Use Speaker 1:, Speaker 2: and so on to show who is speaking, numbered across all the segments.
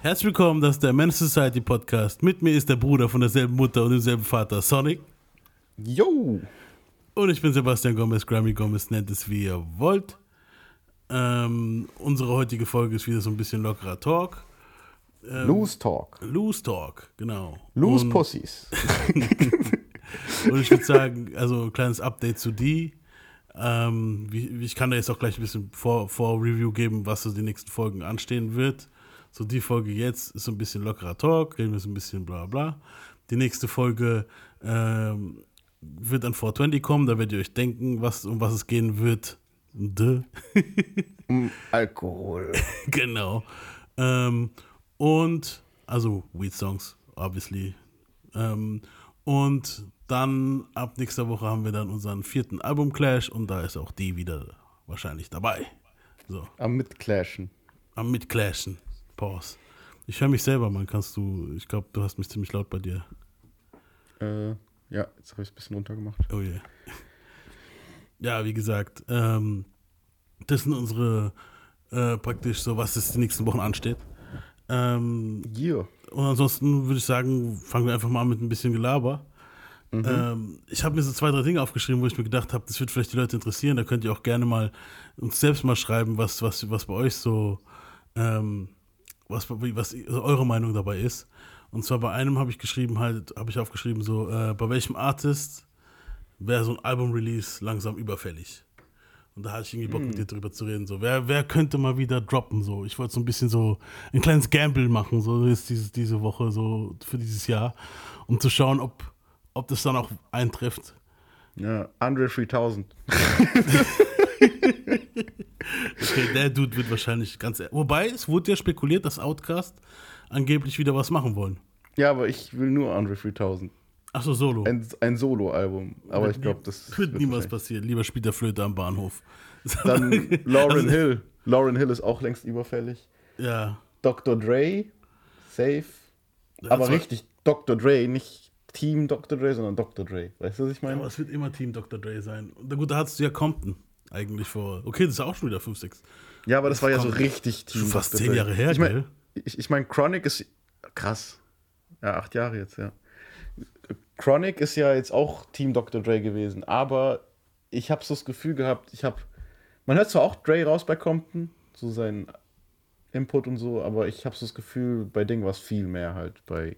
Speaker 1: Herzlich willkommen, das ist der Man Society Podcast. Mit mir ist der Bruder von derselben Mutter und demselben Vater, Sonic.
Speaker 2: Yo!
Speaker 1: Und ich bin Sebastian Gomez, Grammy Gomez, nennt es wie ihr wollt. Ähm, unsere heutige Folge ist wieder so ein bisschen lockerer Talk.
Speaker 2: Ähm, Loose Talk.
Speaker 1: Loose Talk, genau.
Speaker 2: Loose und, Pussies.
Speaker 1: und ich würde sagen, also ein kleines Update zu die. Ähm, wie, ich kann da jetzt auch gleich ein bisschen vor, vor Review geben, was so die nächsten Folgen anstehen wird. So, die Folge jetzt ist so ein bisschen lockerer Talk, reden wir so ein bisschen bla bla. Die nächste Folge ähm, wird an 420 kommen, da werdet ihr euch denken, was, um was es gehen wird. De.
Speaker 2: um Alkohol.
Speaker 1: genau. Ähm, und, also Weed Songs, obviously. Ähm, und dann ab nächster Woche haben wir dann unseren vierten Album Clash und da ist auch die wieder wahrscheinlich dabei. So.
Speaker 2: Am Mitclashen.
Speaker 1: Am Mitclashen. Pause. Ich höre mich selber, man. Kannst du, ich glaube, du hast mich ziemlich laut bei dir.
Speaker 2: Äh, ja, jetzt habe ich es ein bisschen runtergemacht.
Speaker 1: Oh. Yeah. Ja, wie gesagt, ähm, das sind unsere äh, praktisch so, was es die nächsten Wochen ansteht. Ähm,
Speaker 2: yeah.
Speaker 1: Und ansonsten würde ich sagen, fangen wir einfach mal an mit ein bisschen Gelaber. Mhm. Ähm, ich habe mir so zwei, drei Dinge aufgeschrieben, wo ich mir gedacht habe, das wird vielleicht die Leute interessieren. Da könnt ihr auch gerne mal uns selbst mal schreiben, was, was, was bei euch so ähm, was, was eure Meinung dabei ist. Und zwar bei einem habe ich geschrieben, halt, habe ich aufgeschrieben, so, äh, bei welchem Artist wäre so ein Album-Release langsam überfällig? Und da hatte ich irgendwie Bock, hm. mit dir drüber zu reden. So, wer, wer könnte mal wieder droppen? So, ich wollte so ein bisschen so ein kleines Gamble machen, so ist diese, diese Woche, so für dieses Jahr, um zu schauen, ob, ob das dann auch eintrifft.
Speaker 2: Ja, Andre 3000.
Speaker 1: okay, der Dude wird wahrscheinlich ganz. Wobei, es wurde ja spekuliert, dass Outcast angeblich wieder was machen wollen.
Speaker 2: Ja, aber ich will nur Andre 3000.
Speaker 1: Achso, Solo.
Speaker 2: Ein, ein Solo-Album. Aber wird ich glaube, das
Speaker 1: wird, wird niemals passieren. Lieber spielt der Flöte am Bahnhof.
Speaker 2: Dann Lauren also, Hill. Lauren Hill ist auch längst überfällig.
Speaker 1: Ja.
Speaker 2: Dr. Dre, safe. Das aber richtig Dr. Dre, nicht Team Dr. Dre, sondern Dr. Dre. Weißt du, was ich meine? Ja,
Speaker 1: aber es wird immer Team Dr. Dre sein. Und gut, da hattest du ja Compton eigentlich vor. Okay, das ist auch schon wieder 5, 6.
Speaker 2: Ja, aber das, das war ja so richtig
Speaker 1: Team. Schon fast 10 Jahre her,
Speaker 2: ich mein, Ich, ich meine, Chronic ist krass. Ja, acht Jahre jetzt, ja. Chronic ist ja jetzt auch Team Dr. Dre gewesen, aber ich habe so das Gefühl gehabt, ich habe. Man hört zwar auch Dre raus bei Compton, so sein Input und so, aber ich habe so das Gefühl, bei Ding war es viel mehr halt bei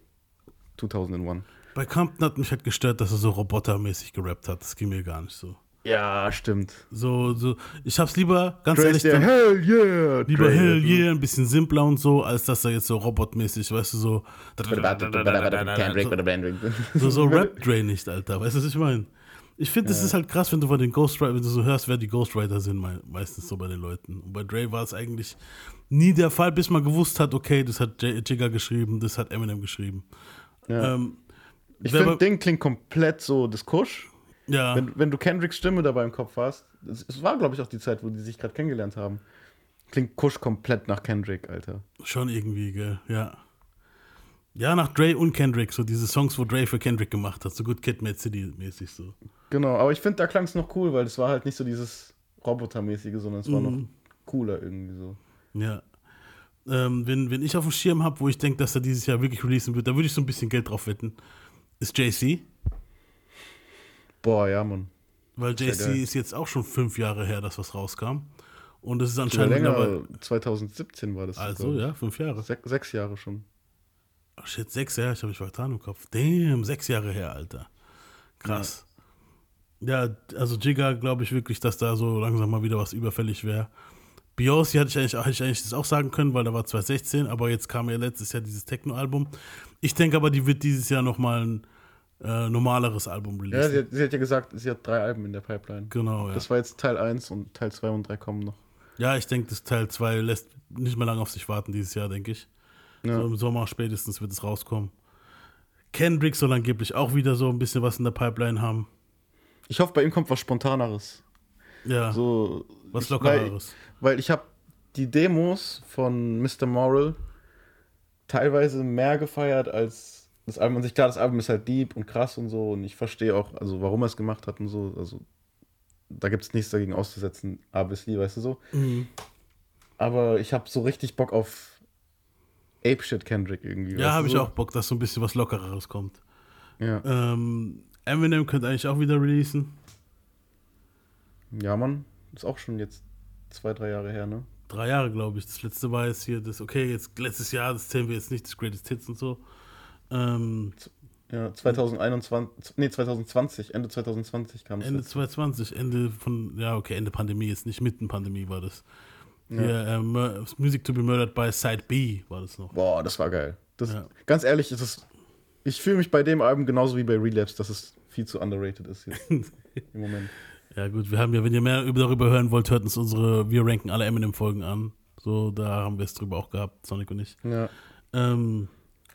Speaker 2: 2001.
Speaker 1: Bei Compton hat mich halt gestört, dass er so robotermäßig gerappt hat. Das ging mir gar nicht so.
Speaker 2: Ja, stimmt.
Speaker 1: So, so, ich hab's lieber, ganz
Speaker 2: Trace
Speaker 1: ehrlich,
Speaker 2: der Hell yeah!
Speaker 1: Lieber Trace Hell yeah, ein bisschen simpler und so, als dass er jetzt so robotmäßig, weißt du, so. so, so Rap Dre nicht, Alter. Weißt du, was ich meine? Ich finde, es ja. ist halt krass, wenn du bei den Ghostwriter, wenn du so hörst, wer die Ghostwriter sind, meistens so bei den Leuten. Und bei Dre war es eigentlich nie der Fall, bis man gewusst hat, okay, das hat Jigga geschrieben, das hat Eminem geschrieben.
Speaker 2: Ja. Ähm, ich finde, Ding klingt komplett so das Kusch.
Speaker 1: Ja.
Speaker 2: Wenn, wenn du Kendricks Stimme dabei im Kopf hast, es war, glaube ich, auch die Zeit, wo die sich gerade kennengelernt haben. Klingt Kusch komplett nach Kendrick, Alter.
Speaker 1: Schon irgendwie, gell, ja. Ja, nach Dre und Kendrick, so diese Songs, wo Dre für Kendrick gemacht hat, so gut Kid Mad City mäßig so.
Speaker 2: Genau, aber ich finde, da klang es noch cool, weil es war halt nicht so dieses Robotermäßige, sondern es war mhm. noch cooler irgendwie so.
Speaker 1: Ja. Ähm, wenn, wenn ich auf dem Schirm habe, wo ich denke, dass er dieses Jahr wirklich releasen wird, da würde ich so ein bisschen Geld drauf wetten, ist JC.
Speaker 2: Boah, ja, Mann.
Speaker 1: Weil JC ja ist jetzt auch schon fünf Jahre her, dass was rauskam. Und es ist anscheinend.
Speaker 2: länger, 2017 war das.
Speaker 1: Also, ja, fünf Jahre.
Speaker 2: Sech, sechs Jahre schon.
Speaker 1: Ach shit, sechs Jahre, ich habe mich vertan im Kopf. Damn, sechs Jahre her, Alter. Krass. Ja, ja also Jigga glaube ich wirklich, dass da so langsam mal wieder was überfällig wäre. Beyoncé hatte ich eigentlich, hätte ich eigentlich das auch sagen können, weil da war 2016, aber jetzt kam ja letztes Jahr dieses Techno-Album. Ich denke aber, die wird dieses Jahr nochmal ein äh, normaleres Album releasen.
Speaker 2: Ja, sie hat, sie hat, ja gesagt, sie hat drei Alben in der Pipeline.
Speaker 1: Genau, ja.
Speaker 2: Das war jetzt Teil 1 und Teil 2 und 3 kommen noch.
Speaker 1: Ja, ich denke, das Teil 2 lässt nicht mehr lange auf sich warten dieses Jahr, denke ich. Ja. So im Sommer spätestens wird es rauskommen. Kendrick soll angeblich auch wieder so ein bisschen was in der Pipeline haben.
Speaker 2: Ich hoffe, bei ihm kommt was Spontaneres.
Speaker 1: Ja.
Speaker 2: So,
Speaker 1: was Lockereres.
Speaker 2: Weil, weil ich habe die Demos von Mr. Moral teilweise mehr gefeiert als das Album an sich, klar, das Album ist halt deep und krass und so und ich verstehe auch, also warum er es gemacht hat und so, also da gibt es nichts dagegen auszusetzen, obviously, weißt du so. Mhm. Aber ich habe so richtig Bock auf Apeshit Kendrick irgendwie.
Speaker 1: Ja, habe ich so? auch Bock, dass so ein bisschen was Lockereres kommt.
Speaker 2: Ja.
Speaker 1: Ähm, Eminem könnte eigentlich auch wieder releasen.
Speaker 2: Ja, Mann. Ist auch schon jetzt zwei, drei Jahre her, ne?
Speaker 1: Drei Jahre, glaube ich. Das letzte war jetzt hier, das, okay, jetzt letztes Jahr, das zählen wir jetzt nicht, das Greatest Hits und so. Ähm,
Speaker 2: ja, 2021, nee, 2020, Ende 2020 kam
Speaker 1: es. Ende 2020, Ende von, ja, okay, Ende Pandemie, jetzt nicht mitten Pandemie war das. Ja. Hier, äh, Music to be Murdered by Side B war das noch.
Speaker 2: Boah, das war geil. Das, ja. Ganz ehrlich, ist es, ich fühle mich bei dem Album genauso wie bei Relapse, dass es viel zu underrated ist hier im
Speaker 1: Moment. Ja, gut, wir haben ja, wenn ihr mehr darüber hören wollt, hört uns unsere Wir ranken alle Eminem-Folgen an. So, da haben wir es drüber auch gehabt, Sonic und ich.
Speaker 2: Ja. Ähm,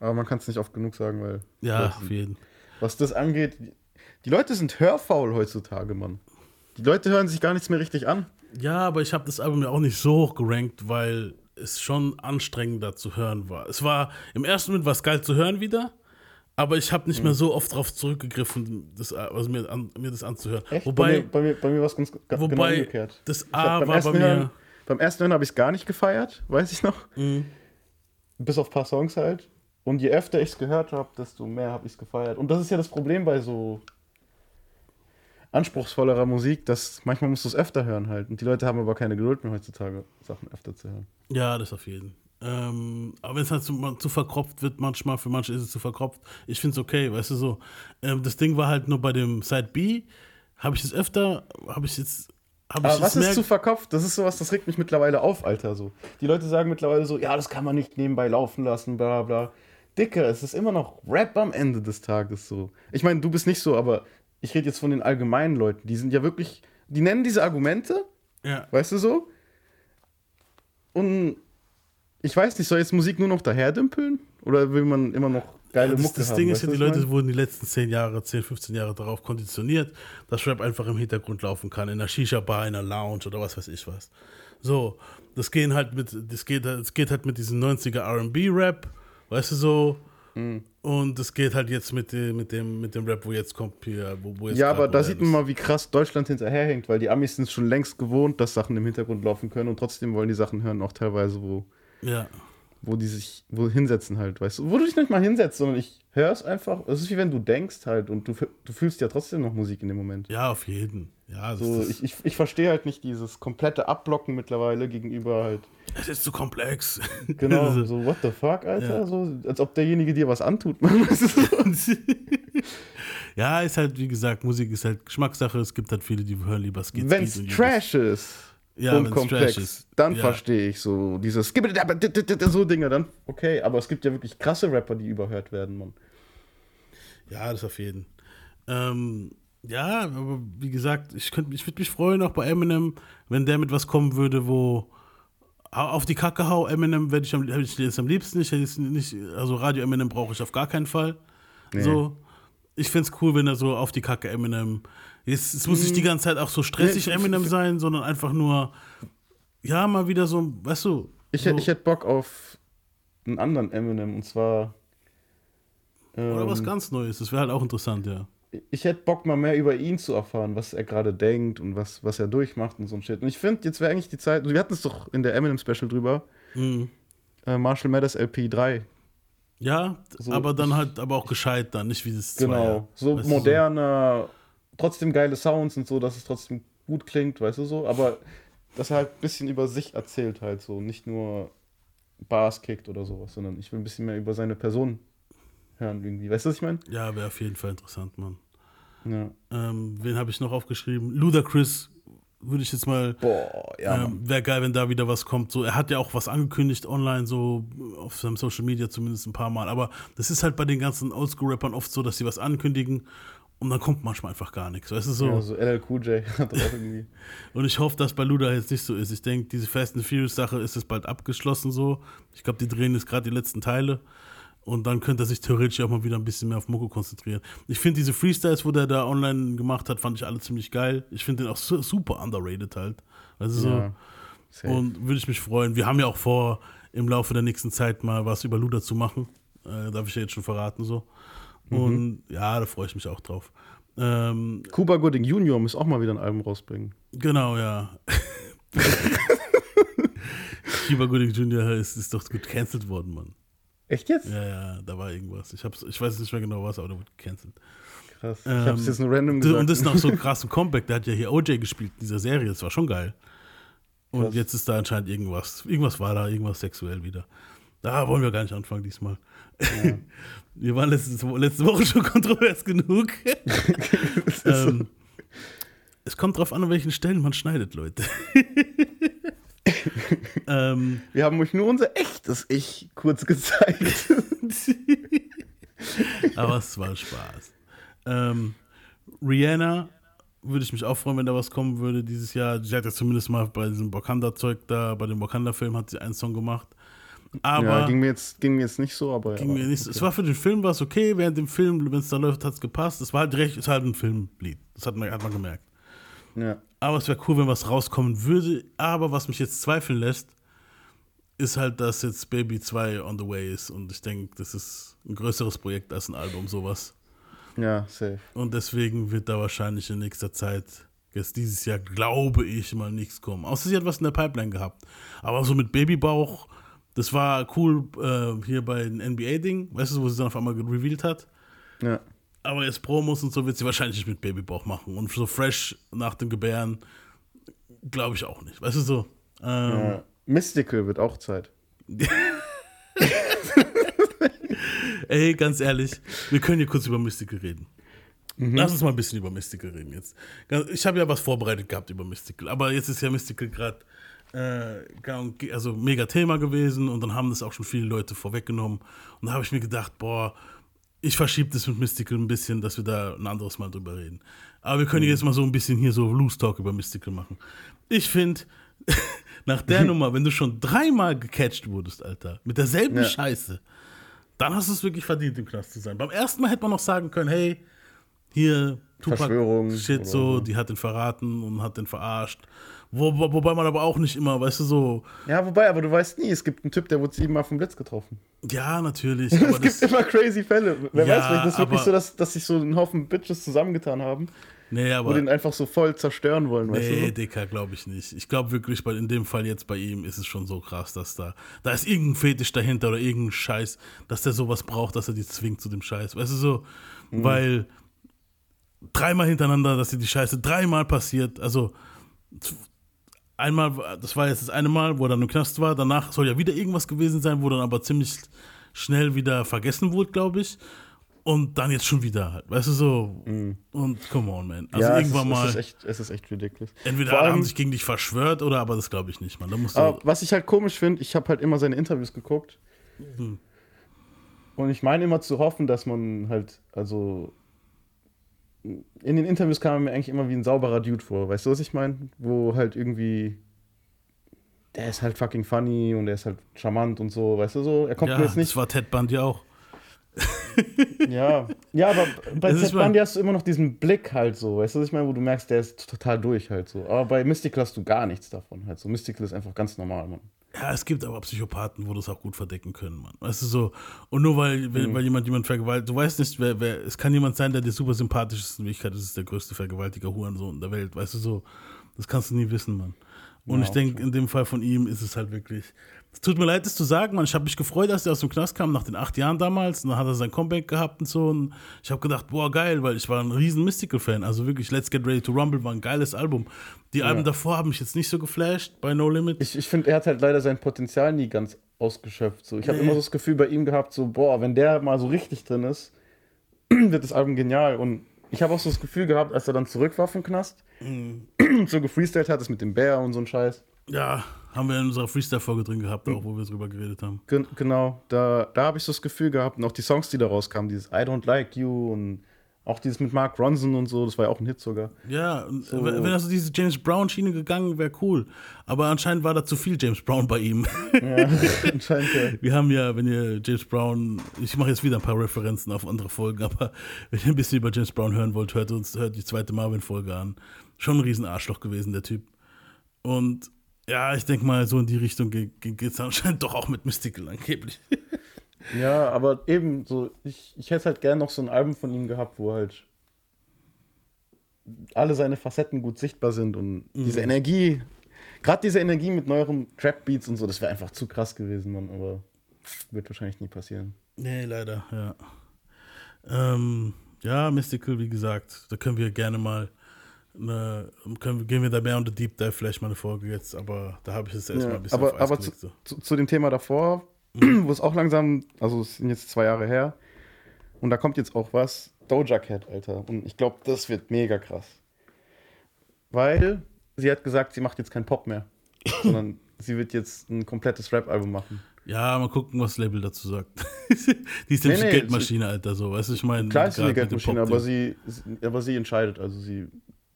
Speaker 2: Aber man kann es nicht oft genug sagen, weil.
Speaker 1: Ja, auf jeden.
Speaker 2: Was das angeht, die Leute sind hörfaul heutzutage, Mann. Die Leute hören sich gar nichts mehr richtig an.
Speaker 1: Ja, aber ich habe das Album ja auch nicht so hoch gerankt, weil es schon anstrengender zu hören war. Es war im ersten Moment was geil zu hören wieder, aber ich habe nicht mhm. mehr so oft darauf zurückgegriffen, das, also mir, an, mir das anzuhören.
Speaker 2: Echt? Wobei, bei mir, bei mir, mir war es ganz
Speaker 1: wobei genau umgekehrt. Das A war bei mir.
Speaker 2: Hören, beim ersten Hören habe ich es gar nicht gefeiert, weiß ich noch. Mhm. Bis auf ein paar Songs halt. Und je öfter ich es gehört habe, desto mehr habe ich es gefeiert. Und das ist ja das Problem bei so anspruchsvollerer Musik, dass manchmal musst du es öfter hören halt. Und die Leute haben aber keine Geduld mehr heutzutage, Sachen öfter zu hören.
Speaker 1: Ja, das auf jeden Fall. Ähm, aber wenn es halt zu, zu, verkropft wird, manchmal, für manche ist es zu verkropft. Ich finde es okay, weißt du so. Ähm, das Ding war halt nur bei dem Side B, habe ich es öfter, habe ich jetzt.
Speaker 2: Hab aber was ist zu verkopft? Das ist sowas, das regt mich mittlerweile auf, Alter. So. Die Leute sagen mittlerweile so, ja, das kann man nicht nebenbei laufen lassen, bla bla. Dicke, es ist immer noch Rap am Ende des Tages so. Ich meine, du bist nicht so, aber ich rede jetzt von den allgemeinen Leuten. Die sind ja wirklich, die nennen diese Argumente,
Speaker 1: ja.
Speaker 2: weißt du so? Und ich weiß nicht, soll jetzt Musik nur noch daherdümpeln? Oder will man immer noch geile ja, das, Mucke
Speaker 1: das haben? Ding ist ja, die Leute wurden die letzten 10 Jahre, 10, 15 Jahre darauf konditioniert, dass Rap einfach im Hintergrund laufen kann, in einer Shisha-Bar, in einer Lounge oder was weiß ich was. So, das gehen halt mit, das geht, das geht halt mit diesem 90er RB-Rap, weißt du so, Mhm. Und es geht halt jetzt mit dem, mit dem, mit dem Rap, wo jetzt kommt hier, wo, wo jetzt
Speaker 2: Ja, aber da sieht man mal, wie krass Deutschland hinterherhängt, weil die Amis sind schon längst gewohnt, dass Sachen im Hintergrund laufen können und trotzdem wollen die Sachen hören, auch teilweise, wo
Speaker 1: ja.
Speaker 2: Wo die sich wo hinsetzen halt, weißt du? Wo du dich nicht mal hinsetzt, sondern ich höre es einfach. Es ist wie wenn du denkst halt und du, du fühlst ja trotzdem noch Musik in dem Moment.
Speaker 1: Ja, auf jeden. Ja,
Speaker 2: so, ich, ich, ich verstehe halt nicht dieses komplette Abblocken mittlerweile gegenüber halt.
Speaker 1: Es ist zu komplex.
Speaker 2: Genau, so what the fuck, Alter? Ja. So, als ob derjenige dir was antut,
Speaker 1: ja, ist halt, wie gesagt, Musik ist halt Geschmackssache. Es gibt halt viele, die hören lieber
Speaker 2: Skits. Wenn es Trash ist ja, und komplex, dann ja. verstehe ich so dieses so Dinge, dann okay, aber es gibt ja wirklich krasse Rapper, die überhört werden, Mann.
Speaker 1: Ja, das auf jeden. Ähm, ja, aber wie gesagt, ich, ich würde mich freuen, auch bei Eminem, wenn der mit was kommen würde, wo auf die Kacke hau, Eminem werde ich, am, ich jetzt am liebsten nicht, nicht, also Radio Eminem brauche ich auf gar keinen Fall. Nee. So, ich finde es cool, wenn er so auf die Kacke Eminem Jetzt, es muss nicht die mhm. ganze Zeit auch so stressig Eminem sein, sondern einfach nur, ja, mal wieder so, weißt du.
Speaker 2: Ich,
Speaker 1: so.
Speaker 2: ich hätte Bock auf einen anderen Eminem und zwar.
Speaker 1: Ähm, Oder was ähm, ganz Neues, das wäre halt auch interessant, ja.
Speaker 2: Ich hätte Bock, mal mehr über ihn zu erfahren, was er gerade denkt und was, was er durchmacht und so ein Shit. Und ich finde, jetzt wäre eigentlich die Zeit, wir hatten es doch in der Eminem-Special drüber, mhm. äh, Marshall Mathers LP 3.
Speaker 1: Ja, so, aber dann halt, aber auch gescheit dann, nicht wie das
Speaker 2: Genau, so moderner, trotzdem geile Sounds und so, dass es trotzdem gut klingt, weißt du so, aber dass er halt ein bisschen über sich erzählt halt so, nicht nur Bars kickt oder sowas, sondern ich will ein bisschen mehr über seine Person hören irgendwie. Weißt du, was ich meine?
Speaker 1: Ja, wäre auf jeden Fall interessant, Mann.
Speaker 2: Ja.
Speaker 1: Ähm, wen habe ich noch aufgeschrieben? Ludacris würde ich jetzt mal.
Speaker 2: Boah, ja.
Speaker 1: Ähm, Wäre geil, wenn da wieder was kommt. So, er hat ja auch was angekündigt online, so auf seinem Social Media zumindest ein paar Mal. Aber das ist halt bei den ganzen Oldschool-Rappern oft so, dass sie was ankündigen und dann kommt manchmal einfach gar nichts. Weißt du so?
Speaker 2: Ja, so LLQJ hat auch irgendwie.
Speaker 1: und ich hoffe, dass bei Luda jetzt nicht so ist. Ich denke, diese Fast and Furious Sache ist jetzt bald abgeschlossen so. Ich glaube, die drehen jetzt gerade die letzten Teile. Und dann könnte er sich theoretisch auch mal wieder ein bisschen mehr auf Moko konzentrieren. Ich finde diese Freestyles, wo der da online gemacht hat, fand ich alle ziemlich geil. Ich finde den auch super underrated halt. Also so. Ja, und würde ich mich freuen. Wir haben ja auch vor, im Laufe der nächsten Zeit mal was über Luda zu machen. Äh, darf ich ja jetzt schon verraten so. Mhm. Und ja, da freue ich mich auch drauf. Ähm,
Speaker 2: Cuba Gooding Junior muss auch mal wieder ein Album rausbringen.
Speaker 1: Genau, ja. Cuba Gooding Junior ist, ist doch gut cancelled worden, Mann.
Speaker 2: Echt jetzt?
Speaker 1: Ja, ja, da war irgendwas. Ich, hab's, ich weiß nicht mehr genau was, aber da wurde gecancelt.
Speaker 2: Krass.
Speaker 1: Ähm,
Speaker 2: ich hab's jetzt nur random gesagt.
Speaker 1: Und das ist nach so einem krassen Comeback. Der hat ja hier OJ gespielt in dieser Serie. Das war schon geil. Und
Speaker 2: Krass.
Speaker 1: jetzt ist da anscheinend irgendwas. Irgendwas war da, irgendwas sexuell wieder. Da wollen wir gar nicht anfangen diesmal. Wir waren letzte, letzte Woche schon kontrovers genug. ähm, es kommt drauf an, an welchen Stellen man schneidet, Leute. ähm,
Speaker 2: Wir haben euch nur unser echtes Ich kurz gezeigt.
Speaker 1: aber es war Spaß. Ähm, Rihanna würde ich mich auch freuen, wenn da was kommen würde dieses Jahr. Sie hat ja zumindest mal bei diesem Wakanda-Zeug da, bei dem Wakanda-Film hat sie einen Song gemacht. Aber
Speaker 2: ja, ging mir, jetzt, ging mir jetzt nicht so, aber.
Speaker 1: ging
Speaker 2: ja,
Speaker 1: mir nicht, so-
Speaker 2: okay.
Speaker 1: es war für den Film war es okay, während dem Film, wenn es da läuft, hat es gepasst. Es war halt recht, ist halt ein Filmlied. Das hat man, hat man gemerkt.
Speaker 2: Ja.
Speaker 1: Aber es wäre cool, wenn was rauskommen würde. Aber was mich jetzt zweifeln lässt, ist halt, dass jetzt Baby 2 on the way ist. Und ich denke, das ist ein größeres Projekt als ein Album, sowas.
Speaker 2: ja, safe.
Speaker 1: Und deswegen wird da wahrscheinlich in nächster Zeit, jetzt dieses Jahr, glaube ich, mal nichts kommen. Außer sie hat was in der Pipeline gehabt. Aber so mit Babybauch, das war cool äh, hier bei dem NBA-Ding, weißt du, wo sie dann auf einmal revealed hat.
Speaker 2: Ja.
Speaker 1: Aber jetzt Promos und so wird sie wahrscheinlich nicht mit Babybauch machen. Und so fresh nach dem Gebären, glaube ich auch nicht. Weißt du so? Ähm,
Speaker 2: ja. Mystical wird auch Zeit.
Speaker 1: Ey, ganz ehrlich, wir können hier kurz über Mystical reden. Lass uns mal ein bisschen über Mystical reden jetzt. Ich habe ja was vorbereitet gehabt über Mystical, aber jetzt ist ja Mystical gerade äh, also mega Thema gewesen und dann haben das auch schon viele Leute vorweggenommen. Und da habe ich mir gedacht, boah, ich verschiebe das mit Mystical ein bisschen, dass wir da ein anderes Mal drüber reden. Aber wir können jetzt mal so ein bisschen hier so Loose Talk über Mystical machen. Ich finde, nach der Nummer, wenn du schon dreimal gecatcht wurdest, Alter, mit derselben
Speaker 2: Ja.
Speaker 1: Scheiße, dann hast du es wirklich verdient, im Knast zu sein. Beim ersten Mal hätte man noch sagen können, hey, hier, Tupac,
Speaker 2: Verschwörung
Speaker 1: Shit, so. die hat den verraten und hat den verarscht. Wo, wo, wobei man aber auch nicht immer, weißt du, so,
Speaker 2: Ja, wobei, aber du weißt nie, es gibt einen Typ, der wurde siebenmal vom Blitz getroffen.
Speaker 1: ja, natürlich.
Speaker 2: Es gibt immer crazy Fälle. Wer
Speaker 1: Ja,
Speaker 2: weiß, vielleicht ist wirklich so, dass, dass sich so ein Haufen Bitches zusammengetan haben
Speaker 1: nee,
Speaker 2: und
Speaker 1: aber,
Speaker 2: den einfach so voll zerstören wollen, weißt
Speaker 1: nee,
Speaker 2: du?
Speaker 1: Dicker, glaube ich nicht. Ich glaube wirklich, bei, in dem Fall jetzt bei ihm ist es schon so krass, dass da, da ist irgendein Fetisch dahinter oder irgendein Scheiß, dass der sowas braucht, dass er die zwingt zu dem Scheiß. Weißt du, so,
Speaker 2: Mhm.
Speaker 1: weil dreimal hintereinander, dass dir die Scheiße dreimal passiert, also einmal, das war jetzt das eine Mal, wo er dann im Knast war, danach soll ja wieder irgendwas gewesen sein, wo dann aber ziemlich schnell wieder vergessen wurde, glaube ich. Und dann jetzt schon wieder halt, weißt du so. Und come on, man. Also
Speaker 2: ja,
Speaker 1: irgendwann mal,
Speaker 2: Es ist echt, es ist echt ridiculous.
Speaker 1: entweder
Speaker 2: Vor
Speaker 1: alle haben sich gegen dich verschwört oder aber das glaube ich nicht, man. Da musst du.
Speaker 2: Aber was ich halt komisch finde, ich habe halt immer seine Interviews geguckt.
Speaker 1: Hm.
Speaker 2: Und ich meine immer zu hoffen, dass man halt, also. In den Interviews kam er mir eigentlich immer wie ein sauberer Dude vor. Weißt du, was ich meine? Wo halt irgendwie. Der ist halt fucking funny und der ist halt charmant und so, weißt du so? Er kommt
Speaker 1: ja,
Speaker 2: mir jetzt nicht.
Speaker 1: das war Ted Bundy auch.
Speaker 2: Ja, ja, aber bei
Speaker 1: Das
Speaker 2: Ted Bundy hast du immer noch diesen Blick halt so, weißt du, was ich meine, wo du merkst, der ist total durch halt so. Aber bei Mystical hast du gar nichts davon halt so. Mystical ist einfach ganz normal, Mann.
Speaker 1: Ja, es gibt aber Psychopathen, wo das auch gut verdecken können, Mann. Weißt du so, und nur weil, weil, weil jemand jemand vergewaltigt, du weißt nicht, wer, wer, es kann jemand sein, der dir super sympathisch ist, in Wirklichkeit ist es der größte Vergewaltiger Hurensohn der Welt, weißt du so. Das kannst du nie wissen, Mann. Und
Speaker 2: Ja,
Speaker 1: ich denke, in dem Fall von ihm ist es halt wirklich. Es tut mir leid, das zu sagen, Mann. Ich habe mich gefreut, dass er aus dem Knast kam, nach den acht Jahren damals. Und dann hat er sein Comeback gehabt und so. Und ich habe gedacht, boah, geil, weil ich war ein riesen Mystical-Fan. Also wirklich, Let's Get Ready to Rumble war ein geiles Album. Die Alben davor haben mich jetzt nicht so geflasht bei No Limit.
Speaker 2: Ich, ich finde, er hat halt leider sein Potenzial nie ganz ausgeschöpft. So. Ich habe
Speaker 1: Nee.
Speaker 2: immer so das Gefühl bei ihm gehabt, so, boah, wenn der mal so richtig drin ist, wird das Album genial. Und ich habe auch so das Gefühl gehabt, als er dann zurück war vom Knast
Speaker 1: Mhm.
Speaker 2: und so gefreestylt hat, das mit dem Bär und so ein Scheiß.
Speaker 1: Ja, haben wir in unserer Freestyle-Folge drin gehabt, auch wo wir drüber geredet haben.
Speaker 2: Gen genau, da, da habe ich so das Gefühl gehabt, und auch die Songs, die da rauskamen, dieses I Don't Like You und auch dieses mit Mark Ronson und so, das war ja auch ein Hit sogar.
Speaker 1: Ja, und
Speaker 2: So.
Speaker 1: wenn wenn er so diese James Brown-Schiene gegangen wäre, cool. Aber anscheinend war da zu viel James Brown bei ihm.
Speaker 2: Ja, anscheinend ja.
Speaker 1: Wir haben ja, wenn ihr James Brown, ich mache jetzt wieder ein paar Referenzen auf andere Folgen, aber wenn ihr ein bisschen über James Brown hören wollt, hört uns hört die zweite Marvin-Folge an. Schon ein Riesenarschloch gewesen, der Typ. Und ja, ich denke mal, so in die Richtung geht es anscheinend doch auch mit Mystical angeblich.
Speaker 2: Ja, aber eben so, ich, ich hätte halt gerne noch so ein Album von ihm gehabt, wo halt alle seine Facetten gut sichtbar sind und diese Energie, gerade diese Energie mit neueren Trap-Beats und so, das wäre einfach zu krass gewesen, Mann. Aber wird wahrscheinlich nie passieren.
Speaker 1: Nee, leider, ja. Ähm, ja, Mystical, wie gesagt, da können wir gerne mal eine, können, gehen wir da mehr unter Deep Dive vielleicht mal eine Folge jetzt, aber da habe ich es erstmal
Speaker 2: Ja,
Speaker 1: ein bisschen
Speaker 2: aber aber
Speaker 1: gelegt,
Speaker 2: zu,
Speaker 1: so.
Speaker 2: zu, zu dem Thema davor,
Speaker 1: Mhm.
Speaker 2: wo es auch langsam, also es sind jetzt zwei Jahre her, und da kommt jetzt auch was, Doja Cat, Alter. Und ich glaube, das wird mega krass. Weil sie hat gesagt, sie macht jetzt keinen Pop mehr, sondern sie wird jetzt ein komplettes Rap-Album machen.
Speaker 1: Ja, mal gucken, was Label dazu sagt. die ist nämlich
Speaker 2: Nee,
Speaker 1: eine
Speaker 2: nee,
Speaker 1: Geldmaschine, Alter, so, weißt du, ich meine.
Speaker 2: Klar ist sie eine Geldmaschine, aber sie, aber sie entscheidet. Also sie,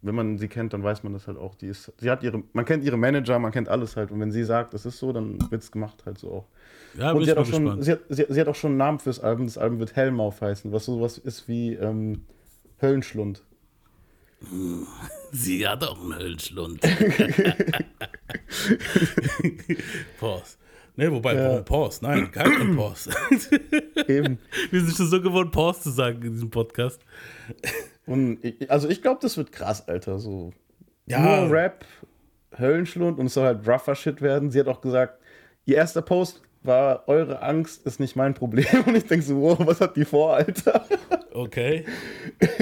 Speaker 2: wenn man sie kennt, dann weiß man das halt auch. Die ist, sie hat ihre, man kennt ihre Manager, man kennt alles halt. Und wenn sie sagt, das ist so, dann wird es gemacht halt so auch.
Speaker 1: Ja,
Speaker 2: Und sie hat, auch schon, sie, hat, sie, sie hat auch schon einen Namen fürs Album. Das Album wird Hellmouth heißen, was sowas ist wie ähm, Höllenschlund.
Speaker 1: Sie hat auch einen Höllenschlund. Pause. Ne, wobei,
Speaker 2: Ja.
Speaker 1: warum Pause? Nein, kein Pause.
Speaker 2: Eben.
Speaker 1: Wir sind schon so gewohnt, Pause zu sagen in diesem Podcast.
Speaker 2: Und ich, also ich glaube, das wird krass, Alter. So.
Speaker 1: Ja.
Speaker 2: Nur Rap, Höllenschlund und es soll halt rougher Shit werden. Sie hat auch gesagt, ihr erster Post war, eure Angst ist nicht mein Problem. Und ich denke so, wow, was hat die vor, Alter?
Speaker 1: Okay.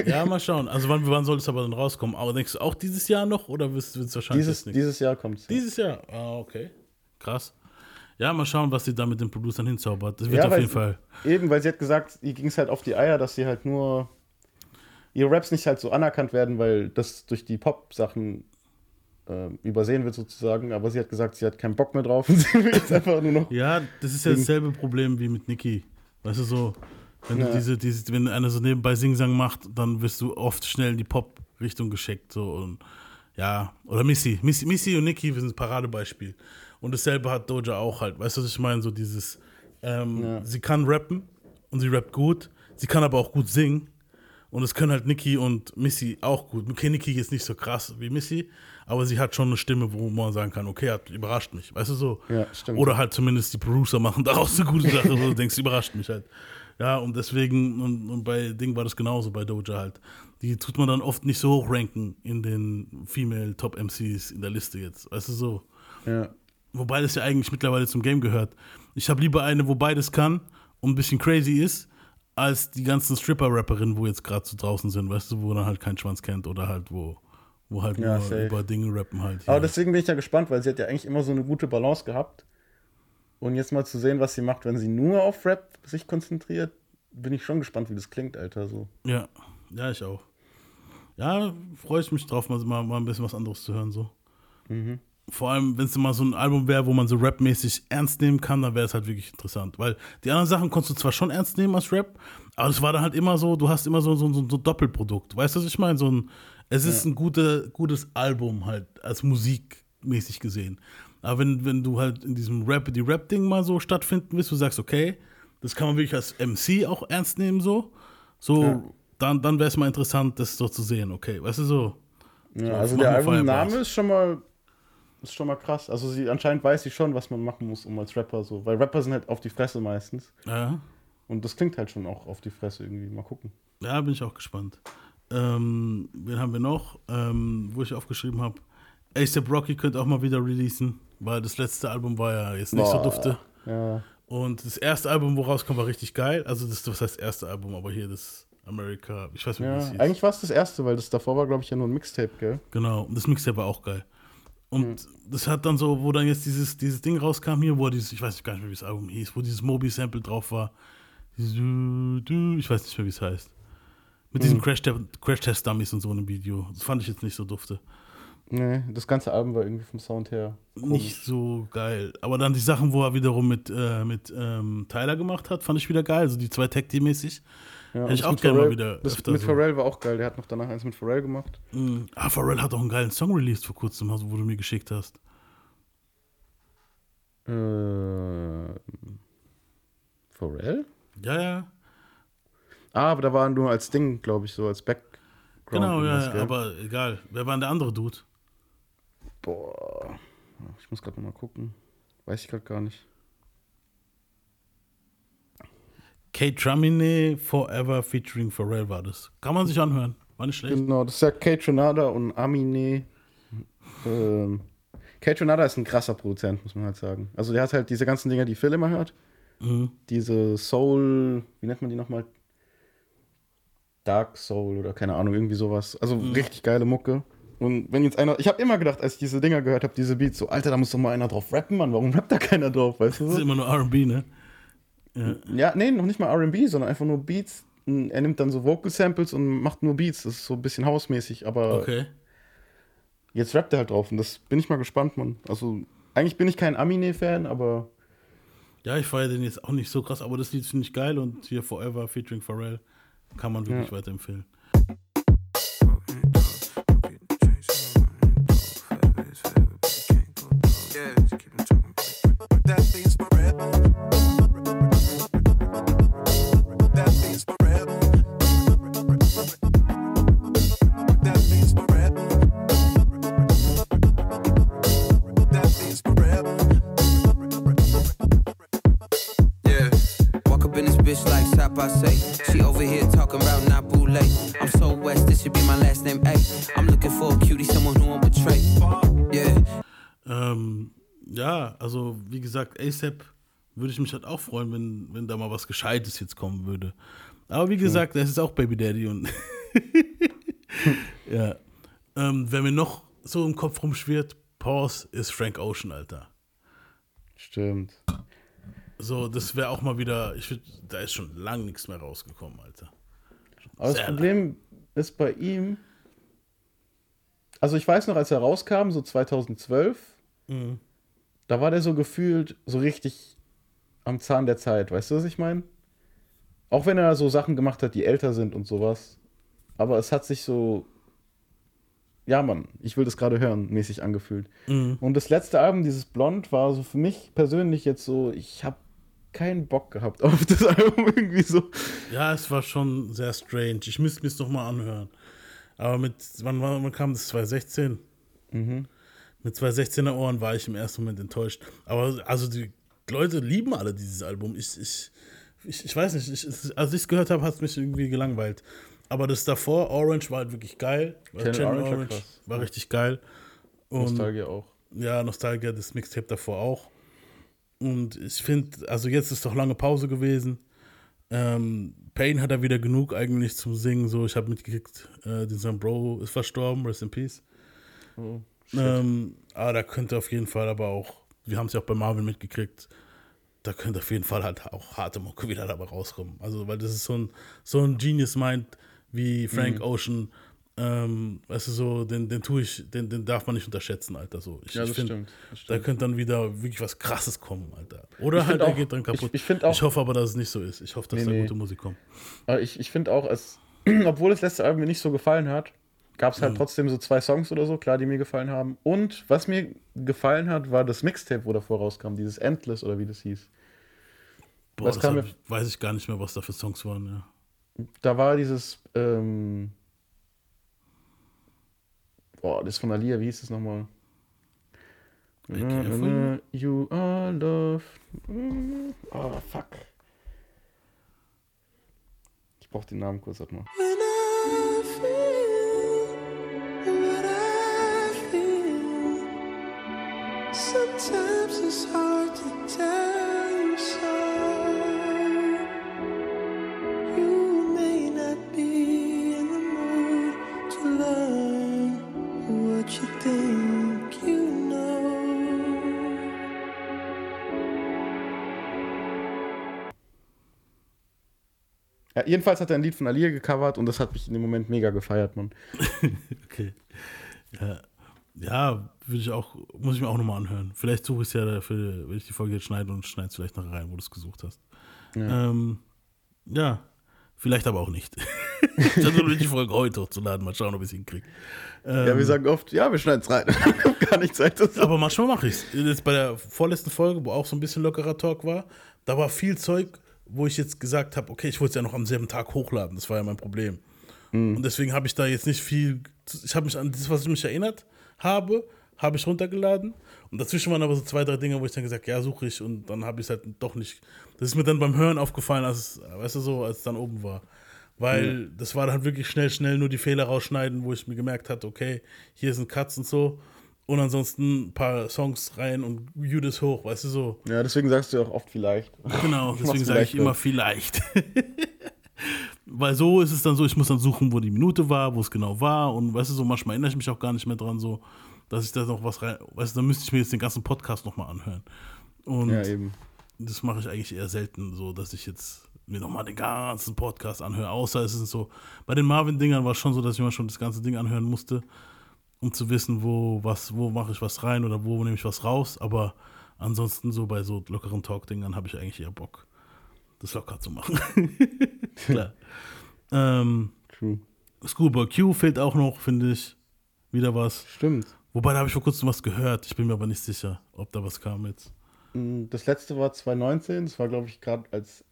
Speaker 1: Ja, mal schauen. Also wann, wann soll es aber dann rauskommen? Aber denkst du auch dieses Jahr noch oder wird es wahrscheinlich
Speaker 2: Dieses,
Speaker 1: nicht?
Speaker 2: dieses Jahr kommt es.
Speaker 1: Dieses Jahr? Ah, okay. Krass. Ja, mal schauen, was sie da mit den Producern hinzaubert. Das wird auf
Speaker 2: weil
Speaker 1: jeden Fall.
Speaker 2: Eben, weil sie hat gesagt, ihr ging es halt auf die Eier, dass sie halt nur ihre Raps nicht halt so anerkannt werden, weil das durch die Pop-Sachen ähm, übersehen wird sozusagen. Aber sie hat gesagt, sie hat keinen Bock mehr drauf und sie will jetzt einfach nur noch.
Speaker 1: Ja, das ist ja dasselbe Problem wie mit Nicki. Weißt du, so, wenn
Speaker 2: Ja.
Speaker 1: du diese, diese, wenn einer so nebenbei Singsang macht, dann wirst du oft schnell in die Pop-Richtung geschickt. So und ja, oder Missy. Missy, Missy und Nicki sind ein Paradebeispiel. Und dasselbe hat Doja auch halt. Weißt du, was ich meine? So dieses, ähm,
Speaker 2: Ja.
Speaker 1: sie kann rappen und sie rappt gut, sie kann aber auch gut singen. Und das können halt Nicki und Missy auch gut. Okay, Nicki ist nicht so krass wie Missy, aber sie hat schon eine Stimme, wo man sagen kann, okay, hat überrascht mich. Weißt du so?
Speaker 2: Ja, stimmt.
Speaker 1: Oder halt zumindest die Producer machen daraus eine gute Sache, wo du denkst, überrascht mich halt. Ja, und deswegen, und, und bei Ding war das genauso, bei Doja halt. Die tut man dann oft nicht so hoch ranken in den Female Top MCs in der Liste jetzt. Weißt du so?
Speaker 2: Ja.
Speaker 1: Wobei das ja eigentlich mittlerweile zum Game gehört. Ich habe lieber eine, wo beides kann und ein bisschen crazy ist, als die ganzen Stripper-Rapperinnen, wo jetzt gerade so draußen sind, weißt du, wo man halt keinen Schwanz kennt oder halt wo, wo halt
Speaker 2: Ja,
Speaker 1: nur über Dinge rappen halt.
Speaker 2: Aber
Speaker 1: ja.
Speaker 2: deswegen bin ich ja gespannt, weil sie hat ja eigentlich immer so eine gute Balance gehabt. Und jetzt mal zu sehen, was sie macht, wenn sie nur auf Rap sich konzentriert, bin ich schon gespannt, wie das klingt, Alter. So.
Speaker 1: Ja, ja, ich auch. Ja, freue ich mich drauf, mal, mal, mal ein bisschen was anderes zu hören. So.
Speaker 2: Mhm.
Speaker 1: Vor allem, wenn es mal so ein Album wäre, wo man so rapmäßig ernst nehmen kann, dann wäre es halt wirklich interessant. Weil die anderen Sachen konntest du zwar schon ernst nehmen als Rap, aber es war dann halt immer so, du hast immer so, so, so, so ein Doppelprodukt. Weißt du, was ich meine? So ein, es ist ein gute, gutes Album halt, als musikmäßig gesehen. Aber wenn, wenn du halt in diesem Rap, die Rap-Ding mal so stattfinden willst, du sagst, okay, das kann man wirklich als MC auch ernst nehmen, so, so,
Speaker 2: Ja.
Speaker 1: dann, dann wäre es mal interessant, das so zu sehen, okay, weißt du so.
Speaker 2: Ja,
Speaker 1: So,
Speaker 2: also der Albumname
Speaker 1: Fireballs.
Speaker 2: ist schon mal ist schon mal krass. Also sie anscheinend weiß sie schon, was man machen muss, um als Rapper so, weil Rapper sind halt auf die Fresse meistens
Speaker 1: Ja,
Speaker 2: und das klingt halt schon auch auf die Fresse irgendwie. Mal gucken.
Speaker 1: ja bin ich auch gespannt. Ähm, wen haben wir noch, ähm, wo ich aufgeschrieben habe? ASAP Rocky könnte auch mal wieder releasen, weil das letzte Album war ja jetzt nicht so
Speaker 2: Boah.
Speaker 1: dufte.
Speaker 2: Ja,
Speaker 1: Und das erste Album, wo rauskam, war richtig geil. Also das, was heißt erste Album, aber hier das America, ich weiß nicht, wie
Speaker 2: ja.
Speaker 1: das hieß.
Speaker 2: eigentlich war es das erste, weil das davor war, glaube ich, ja nur ein Mixtape, gell?
Speaker 1: Genau, und das Mixtape war auch geil. Und
Speaker 2: Mhm.
Speaker 1: das hat dann so, wo dann jetzt dieses, dieses Ding rauskam hier, wo dieses, ich weiß gar nicht mehr, wie das Album hieß, wo dieses Moby-Sample drauf war. Ich weiß nicht mehr, wie es heißt. Mit
Speaker 2: Mhm.
Speaker 1: diesen Crash-Test- Crash-Test-Dummies und so in einem Video. Das fand ich jetzt nicht so dufte.
Speaker 2: Nee, das ganze Album war irgendwie vom Sound her. komisch.
Speaker 1: Nicht so geil. Aber dann die Sachen, wo er wiederum mit, äh, mit ähm, Tyler gemacht hat, fand ich wieder geil. Also die zwei Tag-Team-mäßig.
Speaker 2: Ja,
Speaker 1: Hätte ich auch gerne mal wieder
Speaker 2: Das mit
Speaker 1: so.
Speaker 2: Pharrell war auch geil. Der hat noch danach eins mit Pharrell gemacht.
Speaker 1: Mhm. Ah, Pharrell hat auch einen geilen Song released vor kurzem, also, wo du mir geschickt hast.
Speaker 2: Äh, Pharrell?
Speaker 1: Ja, ja.
Speaker 2: Ah, aber da war nur als Ding, glaube ich, so als Background.
Speaker 1: Genau, ja, ja, aber egal. Wer war denn der andere Dude?
Speaker 2: Boah. Ich muss gerade nochmal gucken. Weiß ich gerade gar nicht.
Speaker 1: Kate Tramine Forever featuring Pharrell war das. Kann man sich anhören. War nicht schlecht.
Speaker 2: Genau, das ist ja Kate Tronada und Amine. Ähm, Kate Tronada ist ein krasser Produzent, muss man halt sagen. Also der hat halt diese ganzen Dinger, die Phil immer hört. Mhm. Diese Soul, wie nennt man die nochmal? Dark Soul oder keine Ahnung, irgendwie sowas. Also mhm. richtig geile Mucke. Und wenn jetzt einer, ich habe immer gedacht, als ich diese Dinger gehört habe, diese Beats, so, Alter, da muss doch mal einer drauf rappen, Mann. Warum rappt da keiner drauf, weißt du?
Speaker 1: Das ist immer nur RB, ne?
Speaker 2: Ja. ja, nee, noch nicht mal RB, sondern einfach nur Beats. Er nimmt dann so Vocal Samples und macht nur Beats. Das ist so ein bisschen hausmäßig, aber
Speaker 1: okay.
Speaker 2: jetzt rappt er halt drauf und das bin ich mal gespannt, Mann. Also, eigentlich bin ich kein Amine-Fan, aber.
Speaker 1: Ja, ich feiere den jetzt auch nicht so krass, aber das Lied finde ich geil und hier Forever featuring Pharrell kann man wirklich ja. weiterempfehlen. ASAP würde ich mich halt auch freuen, wenn, wenn da mal was Gescheites jetzt kommen würde. Aber wie gesagt, das ist auch Baby Daddy und ja. Ähm, wer mir noch so im Kopf rumschwirrt, Pause ist Frank Ocean, Alter.
Speaker 2: Stimmt.
Speaker 1: So, das wäre auch mal wieder, ich würd, da ist schon lang nichts mehr rausgekommen, Alter.
Speaker 2: Aber das Problem lang. ist bei ihm, also ich weiß noch, als er rauskam, so 2012, mhm da war der so gefühlt so richtig am Zahn der Zeit. Weißt du, was ich meine? Auch wenn er so Sachen gemacht hat, die älter sind und sowas. Aber es hat sich so, ja, Mann, ich will das gerade hören, mäßig angefühlt. Mhm. Und das letzte Album, dieses Blond, war so für mich persönlich jetzt so, ich habe keinen Bock gehabt auf das Album irgendwie so.
Speaker 1: Ja, es war schon sehr strange. Ich müsste mir es nochmal anhören. Aber mit, wann, wann kam das? 2016? Mhm mit zwei 16er Ohren war ich im ersten Moment enttäuscht. Aber also die Leute lieben alle dieses Album. Ich, ich, ich, ich weiß nicht, ich, als ich es gehört habe, hat es mich irgendwie gelangweilt. Aber das davor, Orange, war halt wirklich geil. Orange, Orange war, war richtig geil.
Speaker 2: Und, Nostalgia auch.
Speaker 1: Ja, Nostalgia, das Mixtape davor auch. Und ich finde, also jetzt ist doch lange Pause gewesen. Ähm, Payne hat da wieder genug eigentlich zum Singen. So, ich habe mitgekriegt, äh, dieser Bro ist verstorben, rest in peace. Oh. Ähm, aber da könnte auf jeden Fall aber auch, wir haben es ja auch bei Marvel mitgekriegt, da könnte auf jeden Fall halt auch harte Mucke wieder dabei rauskommen. Also, weil das ist so ein, so ein Genius Mind wie Frank mhm. Ocean. Ähm, weißt du, so, den, den tue ich, den, den darf man nicht unterschätzen, Alter. So. Ich,
Speaker 2: ja, das,
Speaker 1: ich find,
Speaker 2: stimmt, das
Speaker 1: stimmt. Da könnte dann wieder wirklich was krasses kommen, Alter. Oder halt, er geht dann kaputt.
Speaker 2: Ich, ich, auch,
Speaker 1: ich hoffe aber, dass es nicht so ist. Ich hoffe, dass nee, da nee. gute Musik kommt.
Speaker 2: Aber ich, ich finde auch, es, obwohl das letzte Album mir nicht so gefallen hat, gab es halt mhm. trotzdem so zwei Songs oder so, klar, die mir gefallen haben. Und was mir gefallen hat, war das Mixtape, wo davor rauskam, dieses Endless oder wie das hieß.
Speaker 1: Boah, das, das hab, weiß ich gar nicht mehr, was da für Songs waren, ja.
Speaker 2: Da war dieses, ähm, boah, das von Alia, wie hieß das nochmal? You are love. Oh, fuck. Ich brauch den Namen kurz, warte mal. Jedenfalls hat er ein Lied von Alia gecovert und das hat mich in dem Moment mega gefeiert, Mann.
Speaker 1: okay. Ja. Ja, würde ich auch, muss ich mir auch nochmal anhören. Vielleicht suche ich es ja dafür, wenn ich die Folge jetzt schneide und schneide es vielleicht noch rein, wo du es gesucht hast. Ja. Ähm, ja, vielleicht aber auch nicht. ich versuche die Folge heute hochzuladen, mal schauen, ob ich es hinkriege.
Speaker 2: Ähm, ja, wir sagen oft, ja, wir schneiden es rein. Gar nicht Zeit dazu.
Speaker 1: Aber manchmal mache ich es. Jetzt bei der vorletzten Folge, wo auch so ein bisschen lockerer Talk war, da war viel Zeug, wo ich jetzt gesagt habe, okay, ich wollte es ja noch am selben Tag hochladen. Das war ja mein Problem. Mhm. Und deswegen habe ich da jetzt nicht viel, ich habe mich an das, was ich mich erinnert, habe, habe ich runtergeladen. Und dazwischen waren aber so zwei, drei Dinge, wo ich dann gesagt ja, suche ich. Und dann habe ich es halt doch nicht. Das ist mir dann beim Hören aufgefallen, als, weißt du, so, als es dann oben war. Weil mhm. das war dann halt wirklich schnell, schnell nur die Fehler rausschneiden, wo ich mir gemerkt hatte, okay, hier sind Cuts und so. Und ansonsten ein paar Songs rein und Judas hoch, weißt du so.
Speaker 2: Ja, deswegen sagst du auch oft vielleicht.
Speaker 1: Genau, deswegen sage ich immer vielleicht. Weil so ist es dann so, ich muss dann suchen, wo die Minute war, wo es genau war. Und weißt du, so manchmal erinnere ich mich auch gar nicht mehr dran, so, dass ich da noch was rein. Weißt du, dann müsste ich mir jetzt den ganzen Podcast nochmal anhören. Und
Speaker 2: Ja, eben.
Speaker 1: das mache ich eigentlich eher selten, so, dass ich jetzt mir nochmal den ganzen Podcast anhöre. Außer es ist so, bei den Marvin-Dingern war es schon so, dass ich mir schon das ganze Ding anhören musste, um zu wissen, wo, was, wo mache ich was rein oder wo nehme ich was raus. Aber ansonsten so bei so lockeren Talk-Dingern habe ich eigentlich eher Bock, das locker zu machen. Klar. ähm,
Speaker 2: True.
Speaker 1: Schoolboy Q fehlt auch noch, finde ich. Wieder was.
Speaker 2: Stimmt.
Speaker 1: Wobei, da habe ich vor kurzem was gehört. Ich bin mir aber nicht sicher, ob da was kam jetzt.
Speaker 2: Mm, Das letzte war 2019, das war, glaube ich, gerade als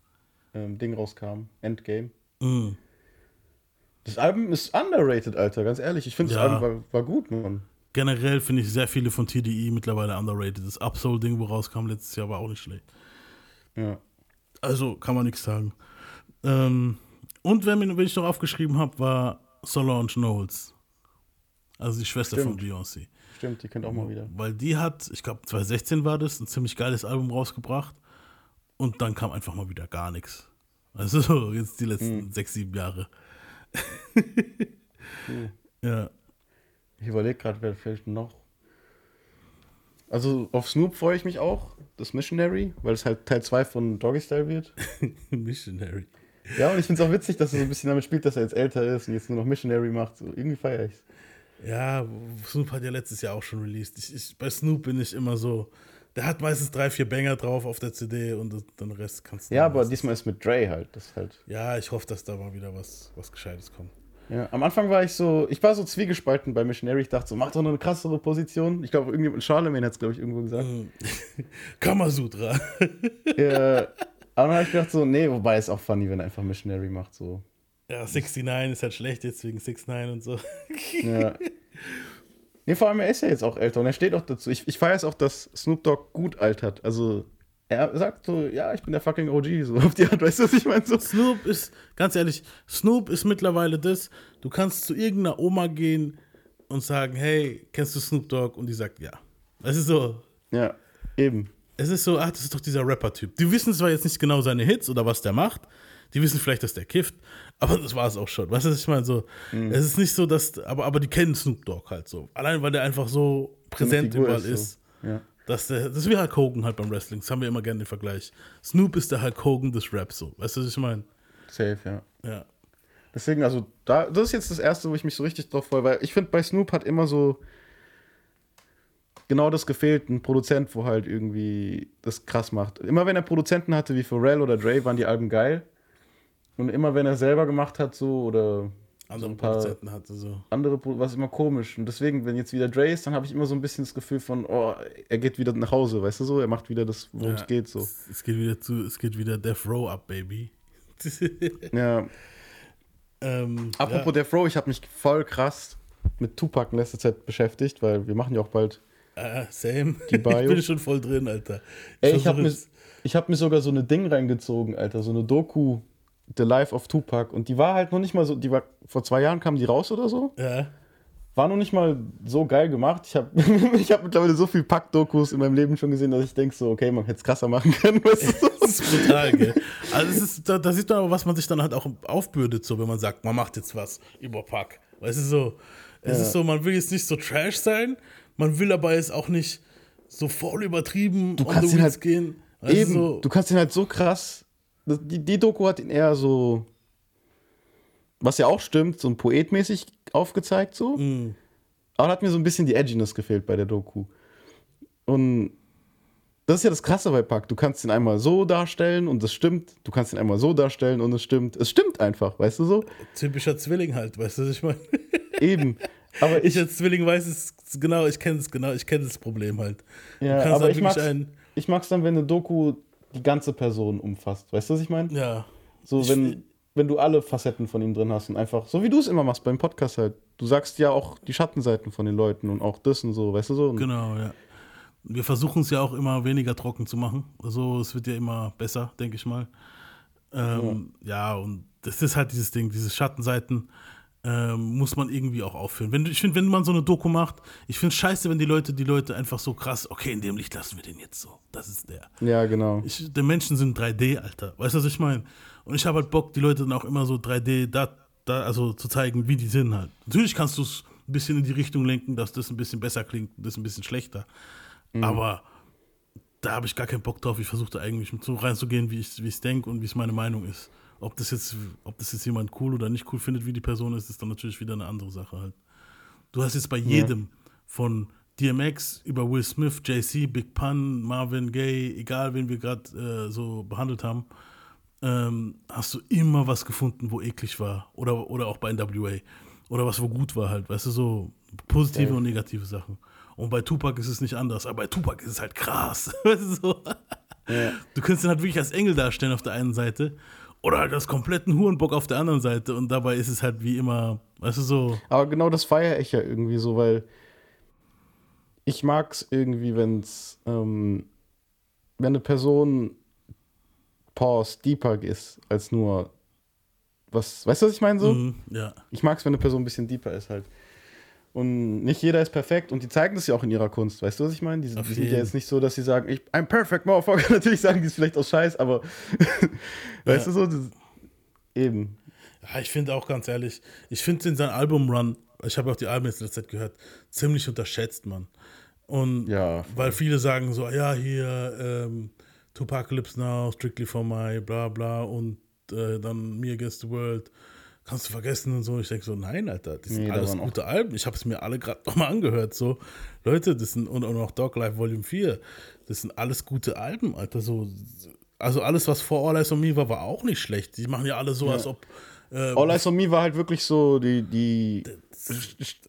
Speaker 2: ähm, Ding rauskam, Endgame.
Speaker 1: Mm.
Speaker 2: Das Album ist underrated, Alter, ganz ehrlich. Ich finde, das
Speaker 1: Ja.
Speaker 2: Album war, war gut, Mann.
Speaker 1: Generell finde ich sehr viele von TDE mittlerweile underrated. Das Upsoul-Ding, wo rauskam letztes Jahr, war auch nicht schlecht.
Speaker 2: Ja.
Speaker 1: Also kann man nichts sagen. Ähm, und wer, mir, wen ich noch aufgeschrieben habe, war Solange Knowles. Also die Schwester
Speaker 2: Stimmt.
Speaker 1: von Beyoncé.
Speaker 2: Stimmt, die kennt auch mal wieder.
Speaker 1: Weil die hat, ich glaube 2016 war das, ein ziemlich geiles Album rausgebracht. Und dann kam einfach mal wieder gar nichts. Also so jetzt die letzten sechs, sieben Jahre. Ja.
Speaker 2: Ich überlege gerade, wer fehlt noch. Also auf Snoop freue ich mich auch, das Missionary, weil es halt Teil 2 von Doggy Style wird.
Speaker 1: Missionary.
Speaker 2: Ja, und ich finde es auch witzig, dass er so ein bisschen damit spielt, dass er jetzt älter ist und jetzt nur noch Missionary macht. So, irgendwie feiere ich
Speaker 1: Ja, Snoop hat ja letztes Jahr auch schon released. Ich, ich, bei Snoop bin ich immer so, der hat meistens drei, vier Banger drauf auf der CD und den Rest kannst du.
Speaker 2: Ja, aber diesmal ist mit Dre halt. Das halt.
Speaker 1: Ja, ich hoffe, dass da mal wieder was, was Gescheites kommt.
Speaker 2: Ja, am Anfang war ich so, ich war so zwiegespalten bei Missionary. Ich dachte so, mach doch noch eine krassere Position. Ich glaube, irgendwie Charlemagne hat es, glaube ich, irgendwo gesagt.
Speaker 1: Kamasutra.
Speaker 2: ja, aber dann habe ich gedacht so, nee, wobei ist auch funny, wenn er einfach Missionary macht. So.
Speaker 1: Ja, 69 ist halt schlecht jetzt wegen 69 und so.
Speaker 2: Ja. Nee, vor allem, er ist ja jetzt auch älter und er steht auch dazu. Ich, ich feiere es auch, dass Snoop Dogg gut altert. Also, er sagt so, ja, ich bin der fucking OG, so auf die Art, weißt du, was ich meine? So.
Speaker 1: Snoop ist, ganz ehrlich, Snoop ist mittlerweile das, du kannst zu irgendeiner Oma gehen und sagen, hey, kennst du Snoop Dogg? Und die sagt ja. Es ist so,
Speaker 2: Ja, eben.
Speaker 1: es ist so, ach, das ist doch dieser Rapper-Typ. Die wissen zwar jetzt nicht genau seine Hits oder was der macht, die wissen vielleicht, dass der kifft, aber das war es auch schon. Weißt du, was ich meine? So,
Speaker 2: Mhm.
Speaker 1: Es ist nicht so, dass, aber, aber die kennen Snoop Dogg halt so. Allein, weil der einfach so präsent überall
Speaker 2: ist so.
Speaker 1: ist.
Speaker 2: Ja.
Speaker 1: Dass der, das ist wie Hulk Hogan halt beim Wrestling. Das haben wir immer gerne den Vergleich. Snoop ist der Hulk Hogan des Raps so. Weißt du, was ich meine?
Speaker 2: Safe, ja.
Speaker 1: Ja.
Speaker 2: Deswegen, also, da, das ist jetzt das erste, wo ich mich so richtig drauf freue, weil ich finde, bei Snoop hat immer so genau das gefehlt, ein Produzent, wo halt irgendwie das krass macht. Immer wenn er Produzenten hatte wie Pharrell oder Dre, waren die Alben geil. Und immer wenn er selber gemacht hat, so oder
Speaker 1: Andere
Speaker 2: ein paar-
Speaker 1: Produzenten hatte so.
Speaker 2: andere, was immer komisch. Und deswegen, wenn jetzt wieder Dre ist, dann habe ich immer so ein bisschen das Gefühl von, oh, er geht wieder nach Hause, weißt du so? Er macht wieder das, worum es
Speaker 1: Ja.
Speaker 2: geht, so.
Speaker 1: Es, es geht wieder zu, es geht wieder Death Row up, Baby.
Speaker 2: Ja.
Speaker 1: ähm,
Speaker 2: Apropos Death Row, ich habe mich voll krass mit Tupac in letzter Zeit beschäftigt, weil wir machen ja auch bald.
Speaker 1: ja, äh, same.
Speaker 2: Die Bio.
Speaker 1: ich bin schon voll drin, Alter.
Speaker 2: Ey, ich habe mir, ich hab mir sogar so eine Ding reingezogen, Alter, so eine Doku, The Life of Tupac. Und die war halt noch nicht mal so, die war, vor zwei Jahren kam die raus oder so.
Speaker 1: Ja.
Speaker 2: War noch nicht mal so geil gemacht. Ich habe ich hab mittlerweile so viel Pack-Dokus in meinem Leben schon gesehen, dass ich denke so, okay, man hätte es krasser machen können. Weißt du? so?
Speaker 1: Das ist brutal, gell? Also es ist, da, da sieht man aber, was man sich dann halt auch aufbürdet, so wenn man sagt, man macht jetzt was über Pack. Weißt du so, es
Speaker 2: Ja.
Speaker 1: ist so, man will jetzt nicht so trash sein, man will aber jetzt auch nicht so voll übertrieben
Speaker 2: Du kannst ihn halt
Speaker 1: gehen. Weißt
Speaker 2: Eben,
Speaker 1: so,
Speaker 2: du kannst ihn halt so krass. Die, die Doku hat ihn eher so, was ja auch stimmt, so ein poetmäßig aufgezeigt, so.
Speaker 1: Mm.
Speaker 2: Aber da hat mir so ein bisschen die Edginess gefehlt bei der Doku. Und das ist ja das Krasse bei Pack. Du kannst ihn einmal so darstellen und es stimmt. Du kannst ihn einmal so darstellen und es stimmt. Es stimmt einfach, weißt du so?
Speaker 1: typischer Zwilling halt, weißt du, was ich meine?
Speaker 2: Eben. Aber
Speaker 1: Ich
Speaker 2: ich,
Speaker 1: als Zwilling weiß es genau, ich kenne es genau, ich kenne das Problem halt.
Speaker 2: ja,
Speaker 1: du kannst
Speaker 2: aber
Speaker 1: halt
Speaker 2: ich mag's, ich mag's dann, wenn eine Doku die ganze Person umfasst. Weißt du, was ich meine?
Speaker 1: ja,
Speaker 2: So,
Speaker 1: Ich-
Speaker 2: wenn, wenn du alle Facetten von ihm drin hast und einfach, so wie du es immer machst beim Podcast halt. Du sagst ja auch die Schattenseiten von den Leuten und auch das und so, weißt du so?
Speaker 1: Genau, ja. Wir versuchen es ja auch immer weniger trocken zu machen. Also es wird ja immer besser, denke ich mal. Ähm, ja. und das ist halt dieses Ding, diese Schattenseiten. Ähm, muss man irgendwie auch aufführen. Wenn, ich finde, wenn man so eine Doku macht, ich finde es scheiße, wenn die Leute, die Leute einfach so krass, okay, in dem Licht lassen wir den jetzt so. Das ist der.
Speaker 2: Ja, genau.
Speaker 1: Ich, die Menschen sind 3D, Alter. Weißt du, was ich meine? Und ich habe halt Bock, die Leute dann auch immer so 3D, da, da, also zu zeigen, wie die sind halt. Natürlich kannst du es ein bisschen in die Richtung lenken, dass das ein bisschen besser klingt, das ein bisschen schlechter. Mhm. Aber da habe ich gar keinen Bock drauf. Ich versuche da eigentlich so reinzugehen, wie ich es denke und wie es meine Meinung ist. Ob das, jetzt, ob das jetzt jemand cool oder nicht cool findet, wie die Person ist, ist dann natürlich wieder eine andere Sache halt. Du hast jetzt bei jedem ja. von DMX über Will Smith, JC, Big Pun, Marvin Gaye, egal wen wir gerade äh, so behandelt haben, ähm, hast du immer was gefunden, wo eklig war. Oder, oder auch bei NWA. Oder was wo gut war halt. Weißt du, so positive ja. und negative Sachen. Und bei Tupac ist es nicht anders. Aber bei Tupac ist es halt krass. Weißt du, so. ja. du kannst ihn halt wirklich als Engel darstellen auf der einen Seite. Oder halt als kompletten Hurenbock auf der anderen Seite. Und dabei ist es halt wie immer, weißt du so.
Speaker 2: Aber genau das feiere ich ja irgendwie so, weil ich mag es irgendwie, wenn es, ähm, wenn eine Person Pause deeper ist, als nur was, weißt du, was ich meine so?
Speaker 1: Mm, ja.
Speaker 2: Ich mag es, wenn eine Person ein bisschen deeper ist halt. Und nicht jeder ist perfekt und die zeigen das ja auch in ihrer Kunst. Weißt du, was ich meine? Die, die sind ja jetzt nicht so, dass sie sagen, ich, I'm perfect, motherfucker. Natürlich sagen die es vielleicht aus Scheiß, aber weißt ja. du so? Das, eben.
Speaker 1: Ja, ich finde auch ganz ehrlich, ich finde in seinem Album-Run, ich habe auch die Alben jetzt letzte Zeit gehört, ziemlich unterschätzt, man. Und ja, weil viele sagen so, ja, hier, ähm, Tupacalypse Now, Strictly for My, bla bla und äh, dann Me Against the World kannst du vergessen und so. Ich denke so, nein, Alter, das sind nee, alles gute Alben. Ich habe es mir alle gerade nochmal angehört. So, Leute, das sind, und, auch Dog Life Volume 4, das sind alles gute Alben, Alter. So, also alles, was vor All Eyes on Me war, war auch nicht schlecht. Die machen ja alle so, ja. als ob.
Speaker 2: Äh, All Eyes on Me war halt wirklich so die, die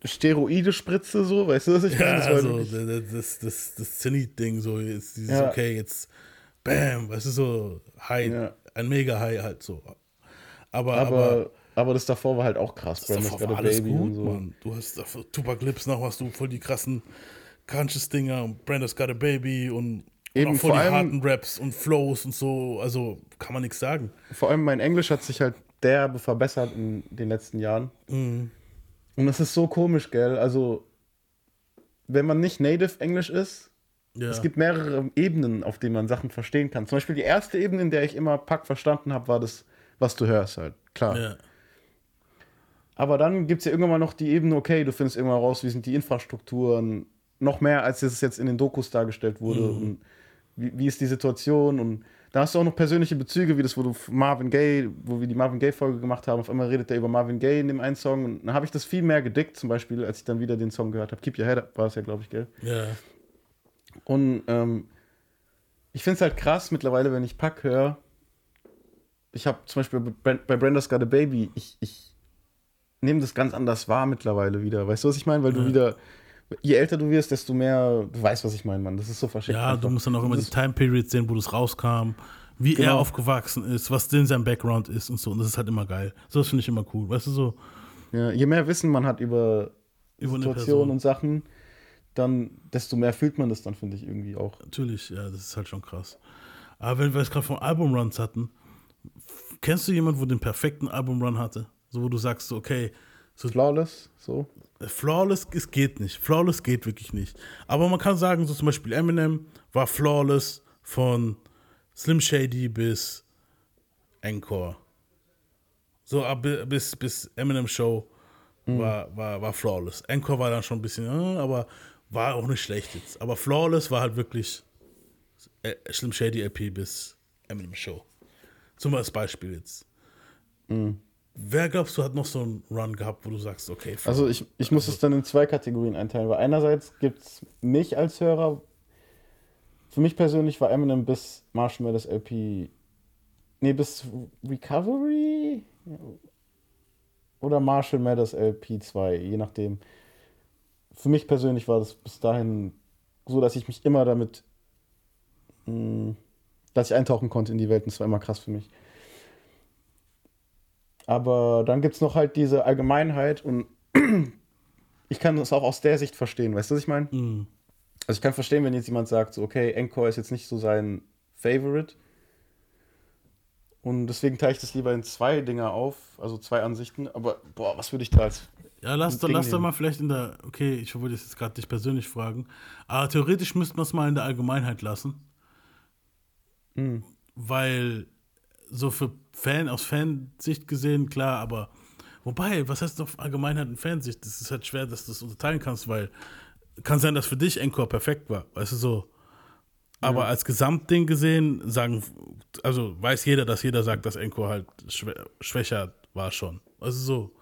Speaker 2: Steroide-Spritze, so, weißt du, was ich
Speaker 1: ja, meine? Das also, das, das, das, das Zenit-Ding, so, jetzt dieses, ja. okay, jetzt, bam, weißt du, so, High, ja. ein Mega-High halt so.
Speaker 2: Aber, aber, aber aber das davor war halt auch krass.
Speaker 1: Das davor war alles Baby gut, so. Mann. Du hast Tupac Lips nach, hast du voll die krassen Conscious-Dinger und Branda's Got a Baby und, Eben, und auch voll die allem, harten Raps und Flows und so. Also kann man nichts sagen.
Speaker 2: Vor allem mein Englisch hat sich halt derbe verbessert in den letzten Jahren. Mhm. Und das ist so komisch, gell? Also, wenn man nicht Native Englisch ist, ja. es gibt mehrere Ebenen, auf denen man Sachen verstehen kann. Zum Beispiel die erste Ebene, in der ich immer Pack verstanden habe, war das, was du hörst halt. Klar. Ja. Aber dann gibt es ja irgendwann mal noch die Ebene, okay, du findest irgendwann raus, wie sind die Infrastrukturen, noch mehr, als es jetzt in den Dokus dargestellt wurde. Mhm. Und wie, wie, ist die Situation? Und da hast du auch noch persönliche Bezüge, wie das, wo du Marvin Gaye, wo wir die Marvin Gaye-Folge gemacht haben. Auf einmal redet er über Marvin Gaye in dem einen Song. Und dann habe ich das viel mehr gedickt, zum Beispiel, als ich dann wieder den Song gehört habe. Keep Your Head Up war es ja, glaube ich, gell?
Speaker 1: Ja. Yeah.
Speaker 2: Und ähm, ich finde es halt krass mittlerweile, wenn ich Pack höre. Ich habe zum Beispiel bei Brenda's Got a Baby, ich, ich nehme das ganz anders wahr mittlerweile wieder. Weißt du, was ich meine? Weil ja. du wieder, je älter du wirst, desto mehr, du weißt, was ich meine, Mann. Das ist so verschickt.
Speaker 1: Ja, einfach. du musst dann auch immer die Time Period sehen, wo das rauskam, wie genau. er aufgewachsen ist, was denn sein Background ist und so. Und das ist halt immer geil. So das finde ich immer cool. Weißt du so?
Speaker 2: Ja, je mehr Wissen man hat über, über Situationen und Sachen, dann desto mehr fühlt man das dann, finde ich, irgendwie auch.
Speaker 1: Natürlich, ja, das ist halt schon krass. Aber wenn wir es gerade vom Albumruns hatten, kennst du jemanden, wo den perfekten Albumrun hatte? So, wo du sagst, okay. So,
Speaker 2: flawless, so.
Speaker 1: Flawless, es geht nicht. Flawless geht wirklich nicht. Aber man kann sagen, so zum Beispiel Eminem war flawless von Slim Shady bis Encore. So ab, bis, bis Eminem Show mhm. war, war, war flawless. Encore war dann schon ein bisschen, äh, aber war auch nicht schlecht jetzt. Aber flawless war halt wirklich äh, Slim Shady LP bis Eminem Show. Zum Beispiel jetzt. Mhm. Wer glaubst du hat noch so einen Run gehabt, wo du sagst, okay.
Speaker 2: Also ich, ich muss also es dann in zwei Kategorien einteilen, weil einerseits gibt es mich als Hörer. Für mich persönlich war Eminem bis Marshall Mathers LP. Nee, bis Recovery? Oder Marshall Mathers LP 2, je nachdem. Für mich persönlich war das bis dahin so, dass ich mich immer damit. Mh, hm, dass ich eintauchen konnte in die Welt und das war immer krass für mich. Aber dann gibt es noch halt diese Allgemeinheit und ich kann das auch aus der Sicht verstehen, weißt du, was ich meine? Mhm. Also ich kann verstehen, wenn jetzt jemand sagt, so, okay, Encore ist jetzt nicht so sein Favorite. Und deswegen teile ich das lieber in zwei Dinger auf, also zwei Ansichten. Aber boah, was würde ich da als.
Speaker 1: Ja, lass, doch, lass doch mal vielleicht in der. Okay, ich wollte jetzt gerade dich persönlich fragen. Aber theoretisch müsste man es mal in der Allgemeinheit lassen.
Speaker 2: Hm.
Speaker 1: Weil so für Fan, aus Fansicht gesehen, klar, aber wobei, was heißt auf Allgemeinheit und Fansicht? Das ist halt schwer, dass du das unterteilen kannst, weil kann sein, dass für dich Encore perfekt war, weißt du so. Aber ja. als Gesamtding gesehen, sagen, also weiß jeder, dass jeder sagt, dass Encore halt schwä schwächer war schon. Also so.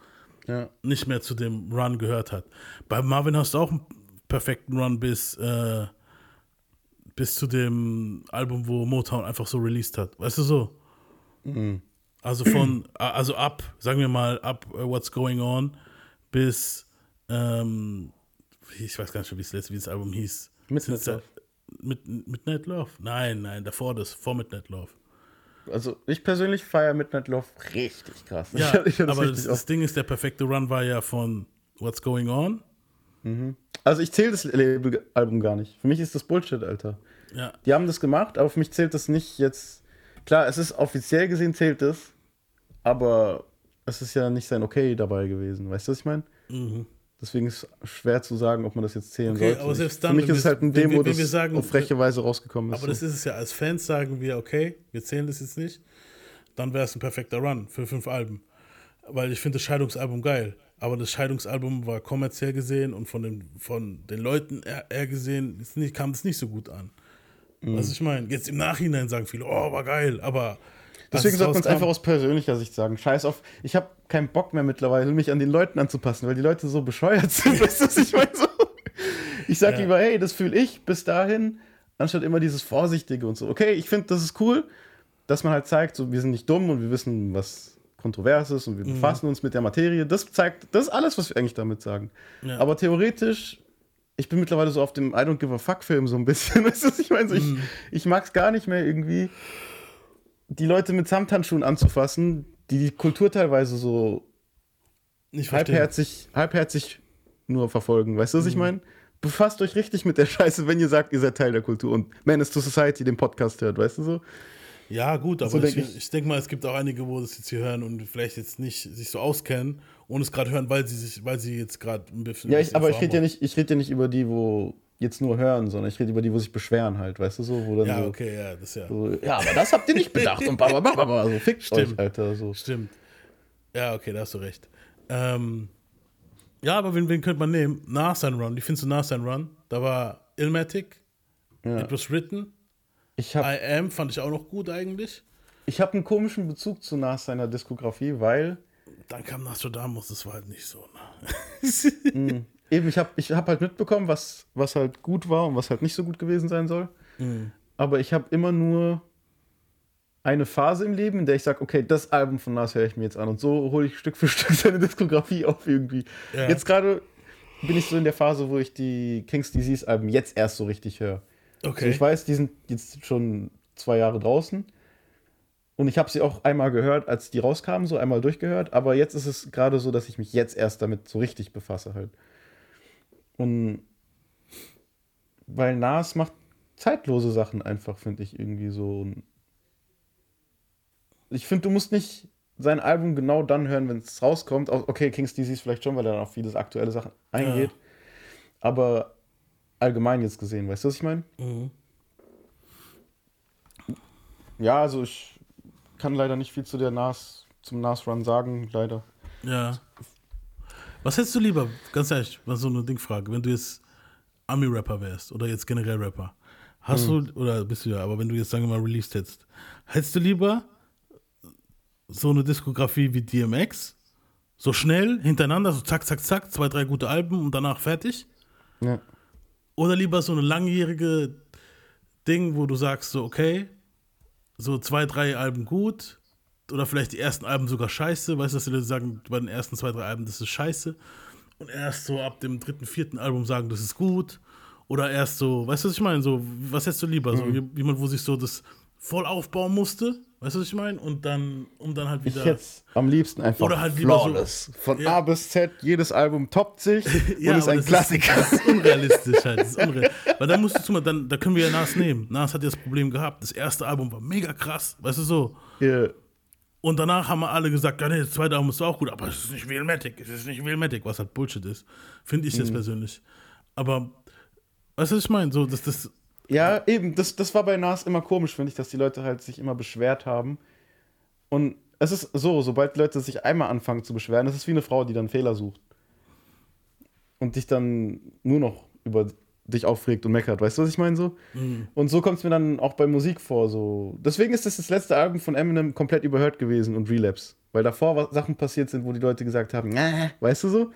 Speaker 2: Ja.
Speaker 1: Nicht mehr zu dem Run gehört hat. Bei Marvin hast du auch einen perfekten Run bis, äh, bis zu dem Album, wo Motown einfach so released hat. Weißt du so?
Speaker 2: Mhm.
Speaker 1: Also von, also ab, sagen wir mal, ab uh, What's Going On bis, ähm, ich weiß gar nicht, wie das letzte, wie das Album hieß.
Speaker 2: Midnight Love.
Speaker 1: Mit, Midnight Love? Nein, nein, davor das, vor Midnight Love.
Speaker 2: Also ich persönlich feiere Midnight Love richtig krass.
Speaker 1: Ja, ich, ich aber das, das, Ding ist, der perfekte Run war ja von What's Going On.
Speaker 2: Mhm. Also ich zähle das Album gar nicht. Für mich ist das Bullshit, Alter.
Speaker 1: Ja.
Speaker 2: Die haben das gemacht, aber für mich zählt das nicht jetzt. Klar, es ist offiziell gesehen zählt es, aber es ist ja nicht sein Okay dabei gewesen. Weißt du, was ich meine?
Speaker 1: Mhm.
Speaker 2: Deswegen ist es schwer zu sagen, ob man das jetzt zählen
Speaker 1: okay,
Speaker 2: sollte.
Speaker 1: Aber selbst dann,
Speaker 2: Für mich ist es halt ein Demo,
Speaker 1: wenn, wenn das sagen,
Speaker 2: auf freche Weise rausgekommen ist.
Speaker 1: Aber das ist es ja. Als Fans sagen wir, okay, wir zählen das jetzt nicht. Dann wäre es ein perfekter Run für fünf Alben. Weil ich finde das Scheidungsalbum geil. Aber das Scheidungsalbum war kommerziell gesehen und von den, von den Leuten eher, gesehen nicht, kam das nicht so gut an. Mhm. Was ich meine. Jetzt im Nachhinein sagen viele, oh, war geil, aber
Speaker 2: Deswegen sollte man es einfach aus persönlicher Sicht sagen. Scheiß auf, ich habe keinen Bock mehr mittlerweile, mich an den Leuten anzupassen, weil die Leute so bescheuert sind. weißt du, was ich meine? So, ich sag ja. lieber, hey, das fühle ich bis dahin, anstatt immer dieses Vorsichtige und so. Okay, ich finde, das ist cool, dass man halt zeigt, so, wir sind nicht dumm und wir wissen, was kontrovers ist und wir mhm. befassen uns mit der Materie. Das zeigt, das ist alles, was wir eigentlich damit sagen. Ja. Aber theoretisch ich bin mittlerweile so auf dem I don't give a fuck Film so ein bisschen. Weißt du, was ich meine? So, ich, mm. ich mag es gar nicht mehr irgendwie die Leute mit Samthandschuhen anzufassen, die die Kultur teilweise so halbherzig, halbherzig nur verfolgen. Weißt du, was mhm. ich meine? Befasst euch richtig mit der Scheiße, wenn ihr sagt, ihr seid Teil der Kultur und Menace to Society den Podcast hört, weißt du so?
Speaker 1: Ja, gut, aber so ich, ich, ich denke mal, es gibt auch einige, wo das jetzt hier hören und vielleicht jetzt nicht sich so auskennen und es gerade hören, weil sie sich, weil sie jetzt gerade ein bisschen.
Speaker 2: Ja, ich, aber ich rede ja nicht, ich rede ja nicht über die, wo jetzt nur hören, sondern ich rede über die, wo sich beschweren halt, weißt du so, wo dann
Speaker 1: ja,
Speaker 2: so,
Speaker 1: okay, ja, das ja.
Speaker 2: So, ja, aber das habt ihr nicht bedacht und blablabla, so fickt
Speaker 1: Stimmt.
Speaker 2: euch, Alter, so.
Speaker 1: Stimmt. Ja, okay, da hast du recht. Ähm, ja, aber wen, wen könnte man nehmen? Nach sein Run, wie findest du nach sein Run? Da war Ilmatic, ja. It Was Written,
Speaker 2: ich hab,
Speaker 1: I Am fand ich auch noch gut eigentlich.
Speaker 2: Ich habe einen komischen Bezug zu nach seiner Diskografie, weil
Speaker 1: dann kam Nostradamus, das war halt nicht so.
Speaker 2: Ne? mm. Eben, ich habe ich hab halt mitbekommen, was, was halt gut war und was halt nicht so gut gewesen sein soll.
Speaker 1: Mhm.
Speaker 2: Aber ich habe immer nur eine Phase im Leben, in der ich sage, okay, das Album von Nas höre ich mir jetzt an. Und so hole ich Stück für Stück seine Diskografie auf irgendwie. Ja. Jetzt gerade bin ich so in der Phase, wo ich die King's Disease Alben jetzt erst so richtig höre.
Speaker 1: Okay.
Speaker 2: Also ich weiß, die sind jetzt schon zwei Jahre draußen. Und ich habe sie auch einmal gehört, als die rauskamen, so einmal durchgehört. Aber jetzt ist es gerade so, dass ich mich jetzt erst damit so richtig befasse halt. Und weil Nas macht zeitlose Sachen einfach, finde ich irgendwie so. Ich finde, du musst nicht sein Album genau dann hören, wenn es rauskommt. Okay, King's Disease vielleicht schon, weil er dann auf vieles aktuelle Sachen eingeht. Ja. Aber allgemein jetzt gesehen, weißt du, was ich meine?
Speaker 1: Mhm.
Speaker 2: Ja, also ich kann leider nicht viel zu der Nas, zum Nas-Run sagen, leider.
Speaker 1: Ja. Was hättest du lieber, ganz ehrlich, mal so eine Dingfrage, wenn du jetzt Ami-Rapper wärst oder jetzt generell Rapper? Hast hm. du, oder bist du ja, aber wenn du jetzt, sagen wir mal, released hättest, hättest du lieber so eine Diskografie wie DMX? So schnell, hintereinander, so zack, zack, zack, zwei, drei gute Alben und danach fertig?
Speaker 2: Ja.
Speaker 1: Oder lieber so eine langjährige Ding, wo du sagst, so, okay, so zwei, drei Alben gut, oder vielleicht die ersten Alben sogar scheiße, weißt du, dass die Leute sagen, bei den ersten zwei, drei Alben, das ist scheiße. Und erst so ab dem dritten, vierten Album sagen, das ist gut. Oder erst so, weißt du, was ich meine? So, was hättest du lieber? Mhm. So jemand, wo sich so das voll aufbauen musste, weißt du, was ich meine? Und dann, um dann halt wieder.
Speaker 2: Ich jetzt am liebsten einfach
Speaker 1: oder halt flawless.
Speaker 2: So, Von ja. A bis Z, jedes Album toppt sich ja, und ist ein Klassiker.
Speaker 1: Ist, das ist unrealistisch halt. Das ist unreal. Weil dann musst du mal, dann, da können wir ja Nas nehmen. Nas hat ja das Problem gehabt. Das erste Album war mega krass, weißt du so.
Speaker 2: Yeah.
Speaker 1: Und danach haben wir alle gesagt, ja, nee, das zweite Album ist auch gut, aber es ist nicht Wheelmatic, es ist nicht Wheelmatic, was halt Bullshit ist. Finde ich jetzt persönlich. Aber, weißt du, was ich meine? So, dass das.
Speaker 2: Ja, eben, das, das war bei Nas immer komisch, finde ich, dass die Leute halt sich immer beschwert haben. Und es ist so, sobald die Leute sich einmal anfangen zu beschweren, es ist wie eine Frau, die dann Fehler sucht. Und dich dann nur noch über dich aufregt und meckert. Weißt du, was ich meine so? Und so kommt es mir dann auch bei Musik vor. So. Deswegen ist das das letzte Album von Eminem komplett überhört gewesen und Relapse. Weil davor was- Sachen passiert sind, wo die Leute gesagt haben, "Nah", weißt du so?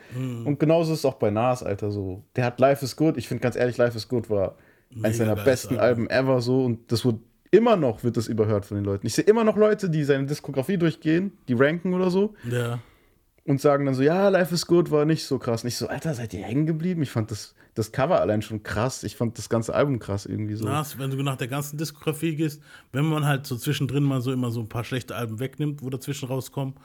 Speaker 2: Und genauso ist es auch bei Nas, Alter, so. Der hat Life is Good. Ich finde ganz ehrlich, Life is Good war eines seiner besten
Speaker 1: Album.
Speaker 2: Alben ever so. Und das wird immer noch wird das überhört von den Leuten. Ich sehe immer noch Leute, die seine Diskografie durchgehen, die ranken oder so
Speaker 1: Ja.
Speaker 2: und sagen dann so, ja, Life is Good war nicht so krass. Nicht so, Alter, seid ihr hängen geblieben? Ich fand das, das Cover allein schon krass. Ich fand das ganze Album krass irgendwie so.
Speaker 1: Nas, wenn du nach der ganzen Diskografie gehst, wenn man halt so zwischendrin mal so immer so ein paar schlechte Alben wegnimmt, wo dazwischen rauskommen,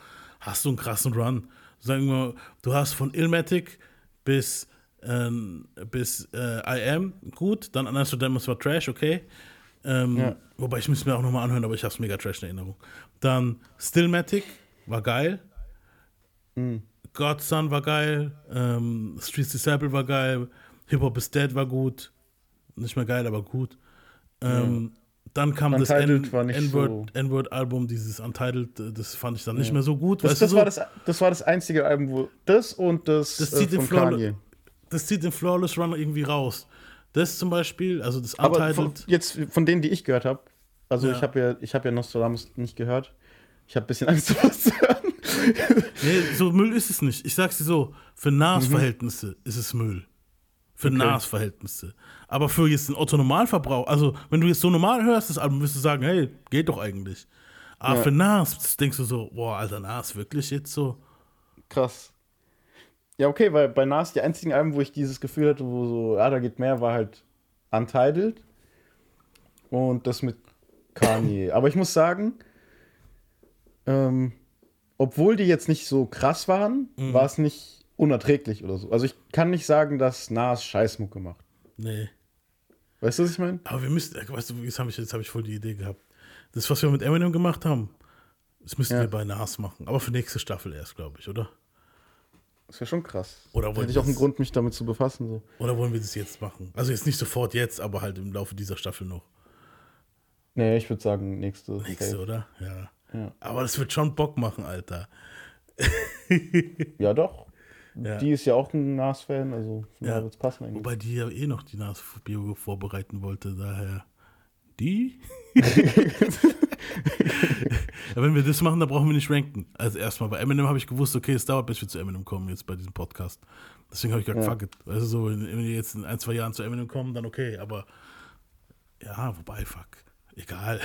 Speaker 1: hast du einen krassen Run. Sagen wir, mal, du hast von Illmatic bis, ähm, bis äh, I Am gut, dann Anastasis war Trash, okay. Ähm,
Speaker 2: Ja.
Speaker 1: Wobei ich müsste mir auch nochmal anhören, aber ich hab's mega Trash in Erinnerung. Dann Stillmatic war geil. Godson war geil. Ähm, Streets Disciple war geil. Hip Hop is Dead war gut. Nicht mehr geil, aber gut. Ähm, Dann kam das
Speaker 2: Untitled
Speaker 1: N-
Speaker 2: war nicht
Speaker 1: N-Word
Speaker 2: so-
Speaker 1: N-Word-Album, dieses Untitled, äh, das fand ich dann nicht mehr so gut.
Speaker 2: Das, das,
Speaker 1: so,
Speaker 2: war das, das war das einzige Album, wo das und das,
Speaker 1: Das
Speaker 2: äh,
Speaker 1: zieht den
Speaker 2: von Kanye.
Speaker 1: Das zieht den Flawless Run irgendwie raus. Das zum Beispiel, also das
Speaker 2: Aber von,
Speaker 1: Untitled.
Speaker 2: jetzt von denen, die ich gehört habe, also
Speaker 1: Ja.
Speaker 2: ich habe ja, ich habe ja Nostradamus nicht gehört. Ich habe ein bisschen Angst, sowas zu hören.
Speaker 1: Nee, so Müll ist es nicht. Ich sag's dir so, für NAS-Verhältnisse ist es Müll. Für
Speaker 2: Okay.
Speaker 1: NAS-Verhältnisse. Aber für jetzt den Otto-Normalverbrauch, also wenn du jetzt so normal hörst, das Album, wirst du sagen, hey, geht doch eigentlich. Aber
Speaker 2: Ja.
Speaker 1: für NAS denkst du so, boah, Alter, NAS, wirklich jetzt so?
Speaker 2: Krass. Ja, okay, weil bei Nas die einzigen Alben, wo ich dieses Gefühl hatte, wo so, ja, da geht mehr, war halt Untitled und das mit Kanye. Aber ich muss sagen, ähm, obwohl die jetzt nicht so krass waren, war es nicht unerträglich oder so. Also ich kann nicht sagen, dass Nas Scheißmucke macht.
Speaker 1: Nee.
Speaker 2: Weißt du, was ich meine?
Speaker 1: Aber wir müssten, äh, weißt du, jetzt habe ich, jetzt hab ich voll die Idee gehabt. Das, was wir mit Eminem gemacht haben, das müssten
Speaker 2: Ja.
Speaker 1: wir bei NAS machen. Aber für nächste Staffel erst, glaube ich, oder?
Speaker 2: Das wäre schon krass.
Speaker 1: Oder
Speaker 2: hätte ich auch einen Grund, mich damit zu befassen. So.
Speaker 1: Oder wollen wir das jetzt machen? Also jetzt nicht sofort jetzt, aber halt im Laufe dieser Staffel noch.
Speaker 2: Nee, ich würde sagen, nächste.
Speaker 1: Nächste,
Speaker 2: Safe.
Speaker 1: oder? Ja.
Speaker 2: Ja.
Speaker 1: Aber das wird schon Bock machen, Alter.
Speaker 2: Ja, doch.
Speaker 1: Ja.
Speaker 2: Die ist ja auch ein Nas-Fan, also
Speaker 1: Ja.
Speaker 2: daher wird's passen eigentlich.
Speaker 1: Wobei die ja eh noch die NAS-Bio vorbereiten wollte, daher. Die? wenn wir das machen, dann brauchen wir nicht ranken. Also erstmal bei Eminem habe ich gewusst, okay, es dauert, bis wir zu Eminem kommen, jetzt bei diesem Podcast. Deswegen habe ich gesagt,
Speaker 2: Ja.
Speaker 1: fuck it. Also so, wenn wir jetzt in ein, zwei Jahren zu Eminem kommen, dann okay, aber ja, wobei, fuck. Egal.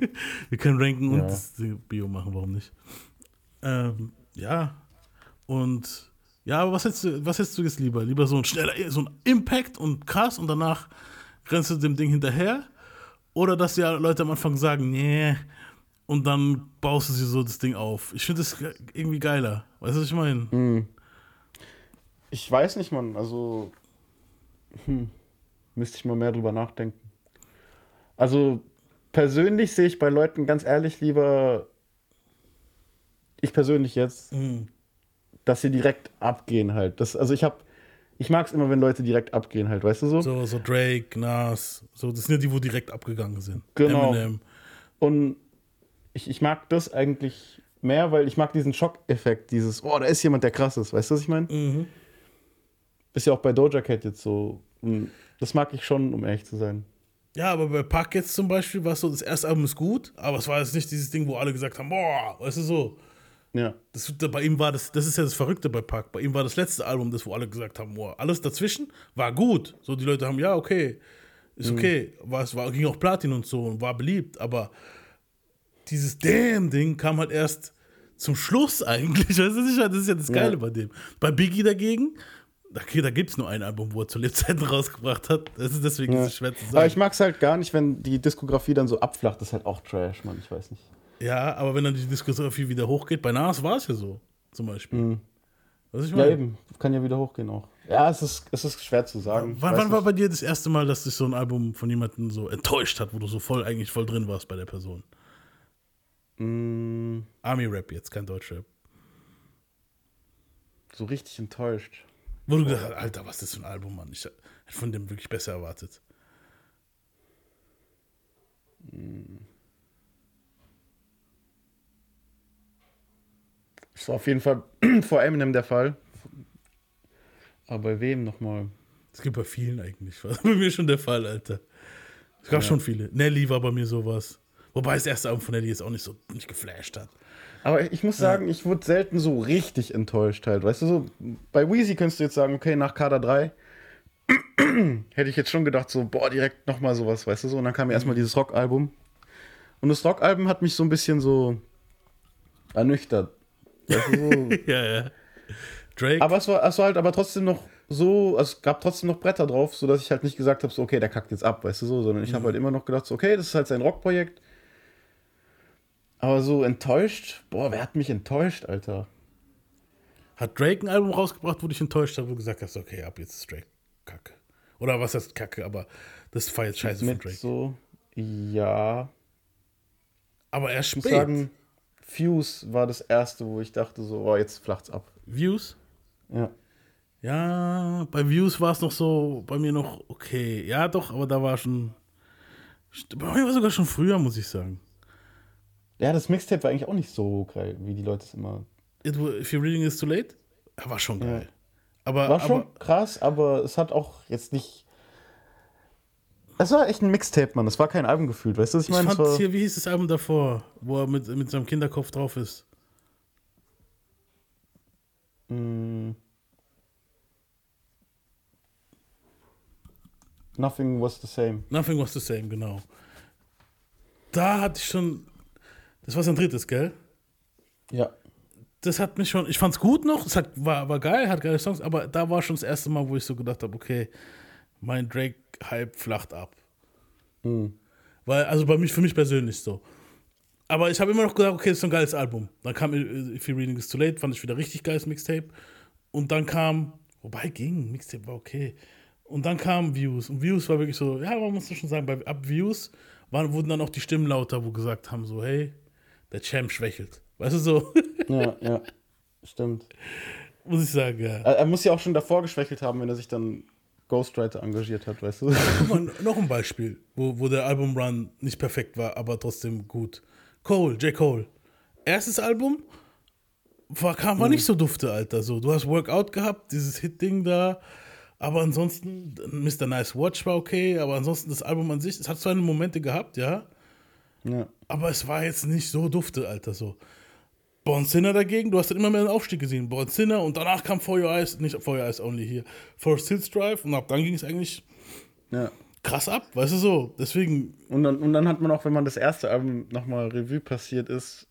Speaker 1: wir können ranken und
Speaker 2: Ja.
Speaker 1: das Bio machen, warum nicht? Ähm, ja. Und ja, aber was hättest du, was hättest du jetzt lieber? Lieber so ein schneller, so ein Impact und krass und danach rennst du dem Ding hinterher? Oder dass ja Leute am Anfang sagen, nee, und dann baust du sie so das Ding auf. Ich finde das ge- irgendwie geiler. Weißt du, was ich meine?
Speaker 2: Hm. Ich weiß nicht, Mann. Also hm, müsste ich mal mehr drüber nachdenken. Also persönlich sehe ich bei Leuten ganz ehrlich lieber, ich persönlich jetzt,
Speaker 1: Mhm.
Speaker 2: dass sie direkt abgehen halt. Das, also ich habe, ich mag es immer, wenn Leute direkt abgehen halt, weißt du so?
Speaker 1: So, so Drake, Nas, so, das sind ja die, wo direkt abgegangen sind.
Speaker 2: Genau.
Speaker 1: Eminem.
Speaker 2: Und ich, ich mag das eigentlich mehr, weil ich mag diesen Schockeffekt, dieses, oh, da ist jemand, der krass ist, weißt du, was ich meine?
Speaker 1: Mhm.
Speaker 2: Ist ja auch bei Doja Cat jetzt so. Das mag ich schon, um ehrlich zu sein.
Speaker 1: Ja, aber bei Park jetzt zum Beispiel war es so, das erste Album ist gut, aber es war jetzt nicht dieses Ding, wo alle gesagt haben, boah, weißt du so.
Speaker 2: Ja.
Speaker 1: Das, bei ihm war das, das ist ja das Verrückte bei Park. Bei ihm war das letzte Album, das, wo alle gesagt haben, boah, alles dazwischen war gut. So, die Leute haben, ja, okay, ist okay. War, es war, ging auch Platin und so und war beliebt, aber dieses Damn-Ding kam halt erst zum Schluss eigentlich. Weißt du, das ist ja das, Geile
Speaker 2: Ja.
Speaker 1: bei dem. Bei Biggie dagegen, okay, da gibt es nur ein Album, wo er zu Lebzeiten rausgebracht hat. Das ist deswegen
Speaker 2: ja.
Speaker 1: es schwer zu sagen.
Speaker 2: Aber ich mag es halt gar nicht, wenn die Diskografie dann so abflacht. Das ist halt auch Trash, Mann. Ich weiß nicht.
Speaker 1: Ja, aber wenn dann die Diskografie wieder hochgeht, bei Nas war es ja so, zum Beispiel. Was ich
Speaker 2: Mhm. Ja,
Speaker 1: meine?
Speaker 2: eben. Kann ja wieder hochgehen auch. Ja, es ist, es ist schwer zu sagen. Ich
Speaker 1: Wann, war bei dir das erste Mal, dass dich so ein Album von jemandem so enttäuscht hat, wo du so voll eigentlich voll drin warst bei der Person?
Speaker 2: Mm,
Speaker 1: Army-Rap jetzt, kein Deutschrap.
Speaker 2: so richtig enttäuscht.
Speaker 1: Wo du gedacht hast, Alter, was ist das für ein Album, Mann? Ich hätte von dem wirklich besser erwartet.
Speaker 2: Das war auf jeden Fall vor Eminem der Fall. Aber bei wem nochmal?
Speaker 1: Das gibt bei vielen eigentlich. War bei mir schon der Fall, Alter. Es gab schon viele. Nelly war bei mir sowas. Wobei das erste Album von Nelly jetzt auch nicht so nicht geflasht hat.
Speaker 2: Aber ich muss sagen, ich wurde selten so richtig enttäuscht halt. Weißt du, so bei Weezy könntest du jetzt sagen, okay, nach Kader 3 hätte ich jetzt schon gedacht, so, boah, direkt nochmal sowas, weißt du so. Und dann kam erstmal dieses Rockalbum. Und das Rockalbum hat mich so ein bisschen so ernüchtert.
Speaker 1: Ja, ja. Drake.
Speaker 2: aber es war, es war halt aber trotzdem noch so, es gab trotzdem noch Bretter drauf, sodass ich halt nicht gesagt habe, so, okay, der kackt jetzt ab, weißt du so, sondern ich habe halt immer noch gedacht, so, okay, das ist halt sein Rockprojekt. Aber so enttäuscht, boah, wer hat mich enttäuscht, Alter?
Speaker 1: Hat Drake ein Album rausgebracht, wo dich enttäuscht hat, wo du gesagt hast, okay, ab jetzt ist Drake Kacke. Oder was heißt Kacke, aber das war jetzt scheiße von
Speaker 2: Mit
Speaker 1: Drake.
Speaker 2: so, ja,
Speaker 1: aber
Speaker 2: muss
Speaker 1: spät.
Speaker 2: sagen, Fuse war das erste, wo ich dachte, so, oh, jetzt flacht's ab.
Speaker 1: Views?
Speaker 2: Ja.
Speaker 1: Ja, bei Views war es noch so, bei mir noch okay. Ja, doch, aber da war schon. Bei mir war sogar schon früher, muss ich sagen.
Speaker 2: Ja, das Mixtape war eigentlich auch nicht so geil, wie die Leute es immer.
Speaker 1: It, if you're reading is too late? Ja, war schon geil. Aber,
Speaker 2: War schon
Speaker 1: aber
Speaker 2: krass, aber es hat auch jetzt nicht. Es war echt ein Mixtape, Mann. Es war kein Album gefühlt, weißt du, was ich
Speaker 1: ich
Speaker 2: meine?
Speaker 1: Fand hier, wie hieß das Album davor, wo er mit, mit seinem Kinderkopf drauf ist?
Speaker 2: Mm. Nothing was the same.
Speaker 1: Nothing was the same, genau. Da hatte ich schon. Das war sein drittes, gell?
Speaker 2: Ja.
Speaker 1: das hat mich schon, ich fand's gut noch, es hat, war, war geil, hat geile Songs, aber da war schon das erste Mal, wo ich so gedacht habe, okay, mein Drake-Hype flacht ab. Weil, also bei mich, für mich persönlich so. Aber ich habe immer noch gedacht, okay, das ist so ein geiles Album. Dann kam If You're Reading Is Too Late, fand ich wieder richtig geiles Mixtape. Und dann kam, wobei ging, Mixtape war okay. Und dann kam Views. Und Views war wirklich so, ja, man muss schon sagen, bei, ab Views waren, wurden dann auch die Stimmen lauter, wo gesagt haben, so, hey, der Champ schwächelt. Weißt du so?
Speaker 2: Ja, ja. Stimmt.
Speaker 1: muss ich sagen, ja.
Speaker 2: Er muss ja auch schon davor geschwächelt haben, wenn er sich dann Ghostwriter engagiert hat, weißt du?
Speaker 1: Guck mal, noch ein Beispiel, wo, wo der Albumrun nicht perfekt war, aber trotzdem gut. Cole, J. Cole. Erstes Album war, kam, war nicht so dufte, Alter. So, du hast Workout gehabt, dieses Hit-Ding da. Aber ansonsten, Mr. Nice Watch war okay, aber ansonsten das Album an sich, es hat seine Momente gehabt, ja.
Speaker 2: ja.
Speaker 1: Aber es war jetzt nicht so dufte, Alter. So. Born Sinner dagegen, du hast dann immer mehr einen Aufstieg gesehen. Born Sinner und danach kam For Your Eyes, nicht For Your Eyes Only hier, Forest Hills Drive und ab dann ging es eigentlich
Speaker 2: ja.
Speaker 1: krass ab, weißt du so. Deswegen,
Speaker 2: Und dann, und dann hat man auch, wenn man das erste Album nochmal Revue passiert ist,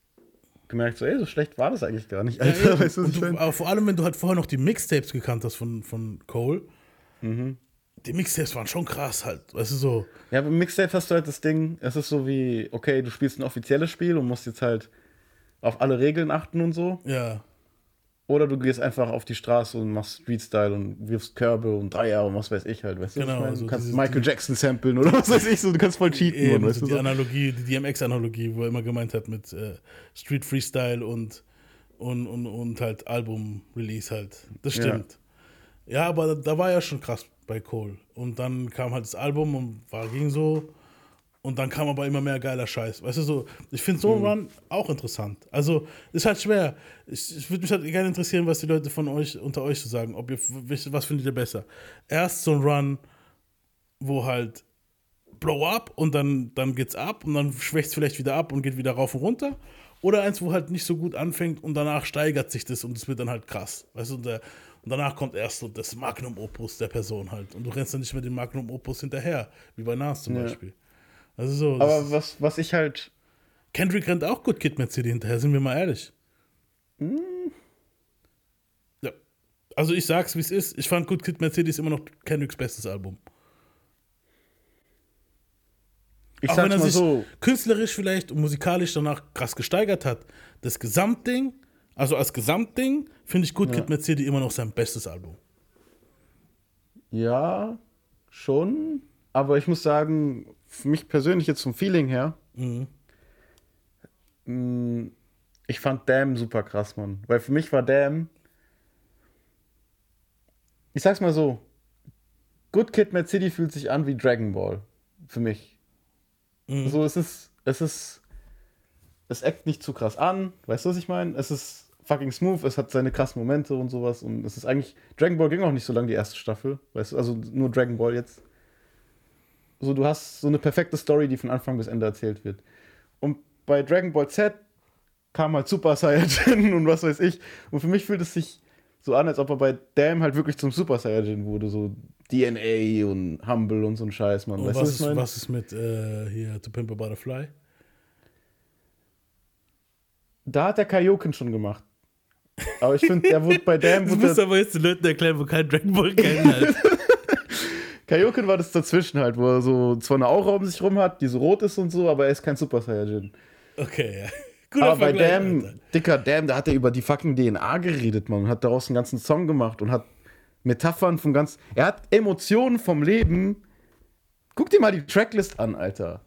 Speaker 2: gemerkt, so, ey, so schlecht war das eigentlich gar nicht. Alter,
Speaker 1: Ja,
Speaker 2: weißt du,
Speaker 1: du, aber vor allem, wenn du halt vorher noch die Mixtapes gekannt hast von, von Cole,
Speaker 2: Mhm.
Speaker 1: die Mixtapes waren schon krass halt, weißt du so.
Speaker 2: Ja, beim Mixtape hast du halt das Ding, es ist so wie, okay, du spielst ein offizielles Spiel und musst jetzt halt auf alle Regeln achten und so.
Speaker 1: Ja,
Speaker 2: Oder du gehst einfach auf die Straße und machst Street-Style und wirfst Körbe und Dreier und was weiß ich halt, weißt du?
Speaker 1: Genau,
Speaker 2: ich meine?
Speaker 1: also
Speaker 2: du kannst Michael Jackson samplen oder was weiß ich so, du kannst voll cheaten,
Speaker 1: eben,
Speaker 2: Mann, weißt
Speaker 1: so
Speaker 2: du?
Speaker 1: die
Speaker 2: So?
Speaker 1: Analogie, die DMX-Analogie, wo er immer gemeint hat mit äh, Street Freestyle und, und, und, und halt Album-Release halt. Das
Speaker 2: Ja.
Speaker 1: stimmt. Ja, aber da, da war ja schon krass bei Cole. Und dann kam halt das Album und war, ging so. Und dann kam aber immer mehr geiler Scheiß. Weißt du so, ich finde so ein Run auch interessant. Also, ist halt schwer. Ich, ich würde mich halt gerne interessieren, was die Leute von euch, unter euch so sagen. Ob ihr, was findet ihr besser? Erst so ein Run, wo halt Blow up und dann, dann geht's ab und dann schwächt es vielleicht wieder ab und geht wieder rauf und runter. Oder eins, wo halt nicht so gut anfängt und danach steigert sich das und es wird dann halt krass. Weißt du, und, der, und danach kommt erst so das Magnum Opus der Person halt. Und du rennst dann nicht mehr dem Magnum Opus hinterher, wie bei Nas zum
Speaker 2: Ja.
Speaker 1: Beispiel. Also so.
Speaker 2: Aber was, was ich halt,
Speaker 1: Kendrick rennt auch gut Kid Mad City hinterher, sind wir mal ehrlich.
Speaker 2: Hm.
Speaker 1: Ja. Also ich sag's, wie es ist. Ich fand Good Kid Mad City ist immer noch Kendricks bestes Album.
Speaker 2: ich
Speaker 1: auch wenn er
Speaker 2: mal
Speaker 1: sich
Speaker 2: so,
Speaker 1: künstlerisch vielleicht und musikalisch danach krass gesteigert hat, das Gesamtding, also als Gesamtding, finde ich Good
Speaker 2: Ja.
Speaker 1: Kid Mad City immer noch sein bestes Album.
Speaker 2: ja, schon, aber ich muss sagen, für mich persönlich jetzt vom Feeling her,
Speaker 1: Mhm.
Speaker 2: mh, ich fand Damn super krass, Mann. Weil für mich war Damn. Ich sag's mal so: Good Kid, Mad City fühlt sich an wie Dragon Ball. Für mich.
Speaker 1: Mhm.
Speaker 2: So, es ist, es ist, es eckt nicht zu krass an, weißt du, was ich meine? Es ist fucking smooth, es hat seine krassen Momente und sowas und es ist eigentlich, Dragon Ball ging auch nicht so lange die erste Staffel, weißt du, also nur Dragon Ball jetzt. So, du hast so eine perfekte Story, die von Anfang bis Ende erzählt wird. Und bei Dragon Ball Z kam halt Super Saiyajin und was weiß ich. Und für mich fühlt es sich so an, als ob er bei Damn halt wirklich zum Super Saiyajin wurde, so DNA und Humble und so ein Scheiß, man. Weißt
Speaker 1: was, ist, was ist mit äh, hier To Pimp a Butterfly?
Speaker 2: Da hat der Kaioken schon gemacht. Aber ich finde, der wurde bei Damn.
Speaker 1: Du musst aber jetzt den Leuten erklären, wo kein Dragon Ball kennen halt.
Speaker 2: Kaioken war das dazwischen halt, wo er so zwar eine Aura um sich rum hat, die so rot ist und so, aber er ist kein Super Saiyajin.
Speaker 1: Okay, ja. Guter
Speaker 2: aber bei
Speaker 1: Vergleich,
Speaker 2: Damn,
Speaker 1: Alter.
Speaker 2: dicker Damn, da hat er über die fucking DNA geredet, man. Und hat daraus einen ganzen Song gemacht und hat Metaphern von ganz. Er hat Emotionen vom Leben. Guck dir mal die Tracklist an, Alter.